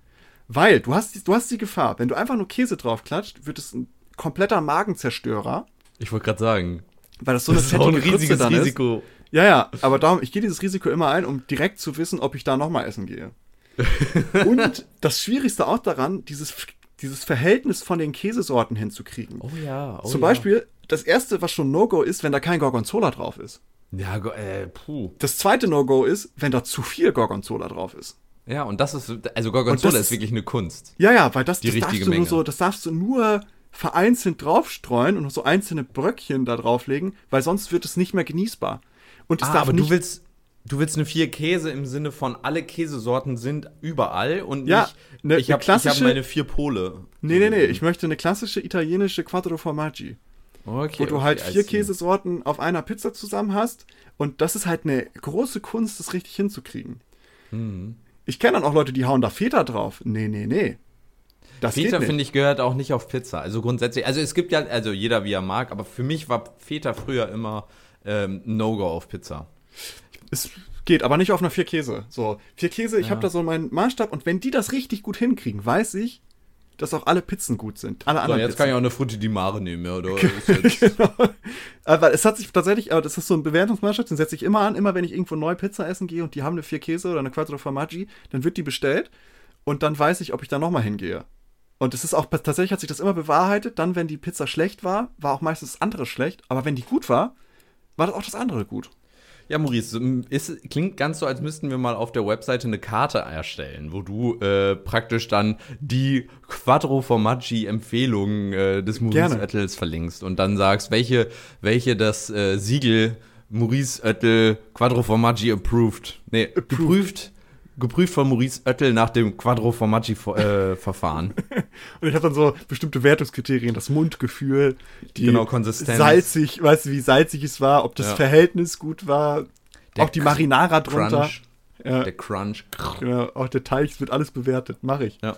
Weil du hast, die- du hast die Gefahr, wenn du einfach nur Käse draufklatscht, wird es ein kompletter Magenzerstörer, Ich wollte gerade sagen, weil das so eine das ist auch ein riesiges ist. Risiko. Ja, ja, aber darum, ich gehe dieses Risiko immer ein, um direkt zu wissen, ob ich da nochmal essen gehe. Und das Schwierigste auch daran, dieses, dieses Verhältnis von den Käsesorten hinzukriegen. Oh ja. Oh Zum ja. Beispiel, das erste, was schon No-Go ist, wenn da kein Gorgonzola drauf ist. Ja, äh, puh. Das zweite No-Go ist, wenn da zu viel Gorgonzola drauf ist. Ja, und das ist, also Gorgonzola das ist wirklich eine Kunst. Ja, ja, weil das, Die das darfst richtige du nur Menge. so, das darfst du nur vereinzelt draufstreuen und so einzelne Bröckchen da drauflegen, weil sonst wird es nicht mehr genießbar. Und es Ah, darf aber nicht, du willst, du willst eine vier Käse im Sinne von alle Käsesorten sind überall und Ja, nicht, ne- ich habe hab meine vier Pole. Nee, nee, nee, ich möchte eine klassische italienische Quattro Formaggi. Okay, wo du okay, halt vier. Käsesorten auf einer Pizza zusammen hast. Und das ist halt eine große Kunst, das richtig hinzukriegen. Mhm. Ich kenne dann auch Leute, die hauen da Feta drauf. Nee, nee, nee. Das Feta, finde ich, gehört auch nicht auf Pizza. Also grundsätzlich, also es gibt ja, also jeder wie er mag, aber für mich war Feta früher immer ähm, No-Go auf Pizza. Es geht, aber nicht auf einer vier Käse. So, vier Käse, ich Ja. habe da so meinen Maßstab. Und wenn die das richtig gut hinkriegen, weiß ich, dass auch alle Pizzen gut sind. Alle So, anderen jetzt Pizzen. kann ich auch eine Frutti di Mare nehmen, ja, oder? Genau. Aber es hat sich tatsächlich, aber das ist so ein Bewertungsmaßstab, den setze ich immer an, immer wenn ich irgendwo neu Pizza essen gehe und die haben eine vier Käse oder eine Quattro Formaggi, dann wird die bestellt und dann weiß ich, ob ich da nochmal hingehe. Und es ist auch, tatsächlich hat sich das immer bewahrheitet, dann, wenn die Pizza schlecht war, war auch meistens das andere schlecht, aber wenn die gut war, war das auch das andere gut. Ja, Maurice, ist, klingt ganz so, als müssten wir mal auf der Webseite eine Karte erstellen, wo du äh, praktisch dann die Quattro Formaggi Empfehlungen äh, des Maurice Gerne. Oettels verlinkst und dann sagst, welche, welche das äh, Siegel Maurice Oettel Quattro Formaggi approved, nee, geprüft, geprüft von Maurice Oettel nach dem Quattro Formaggi äh. Und ich habe dann so bestimmte Wertungskriterien, das Mundgefühl, die Genau, Konsistenz. salzig, weißt du, wie salzig es war, ob das Ja. Verhältnis gut war, Der auch die Marinara drunter. Crunch, Ja. der Crunch. Genau, auch der Teig es wird alles bewertet. Mache ich. Ja.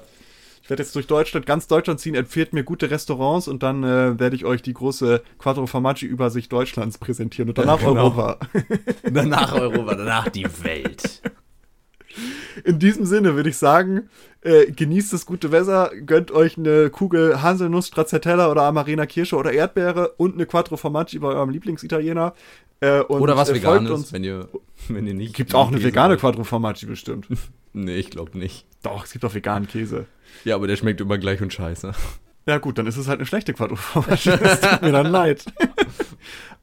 Ich werde jetzt durch Deutschland, ganz Deutschland ziehen, empfiehlt mir gute Restaurants und dann äh, werde ich euch die große Quattro Formaggi Übersicht Deutschlands präsentieren und danach Genau. Europa. Danach Europa, danach die Welt. In diesem Sinne würde ich sagen, äh, genießt das gute Wetter, gönnt euch eine Kugel Haselnuss, Stracciatella oder Amarena Kirsche oder Erdbeere und eine Quattro Formaggi bei eurem Lieblingsitaliener. Äh, Oder was äh, Veganes, uns. wenn ihr, wenn ihr nicht. Gibt auch eine Käse vegane wollt. Quattro Formaggi bestimmt. Nee, ich glaube nicht. Doch, es gibt auch veganen Käse. Ja, aber der schmeckt immer gleich und scheiße. Ja gut, dann ist es halt eine schlechte Quadroformation. Das tut mir dann leid.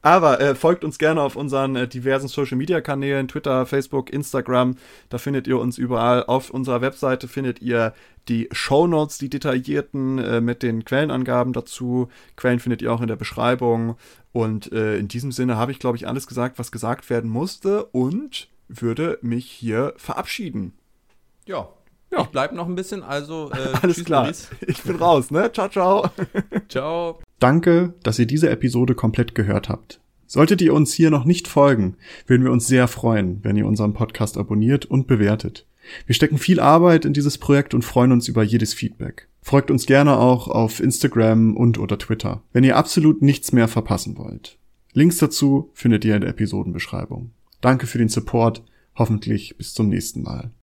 Aber äh, folgt uns gerne auf unseren äh, diversen Social-Media-Kanälen, Twitter, Facebook, Instagram. Da findet ihr uns überall. Auf unserer Webseite findet ihr die Shownotes, die detaillierten äh, mit den Quellenangaben dazu. Quellen findet ihr auch in der Beschreibung. Und äh, in diesem Sinne habe ich, glaube ich, alles gesagt, was gesagt werden musste und würde mich hier verabschieden. Ja. Ja. Ich bleib noch ein bisschen, also äh, Alles tschüss, klar. Maurice. Ich bin raus, ne? Ciao, ciao. Ciao. Danke, dass ihr diese Episode komplett gehört habt. Solltet ihr uns hier noch nicht folgen, würden wir uns sehr freuen, wenn ihr unseren Podcast abonniert und bewertet. Wir stecken viel Arbeit in dieses Projekt und freuen uns über jedes Feedback. Folgt uns gerne auch auf Instagram und oder Twitter, wenn ihr absolut nichts mehr verpassen wollt. Links dazu findet ihr in der Episodenbeschreibung. Danke für den Support, hoffentlich bis zum nächsten Mal.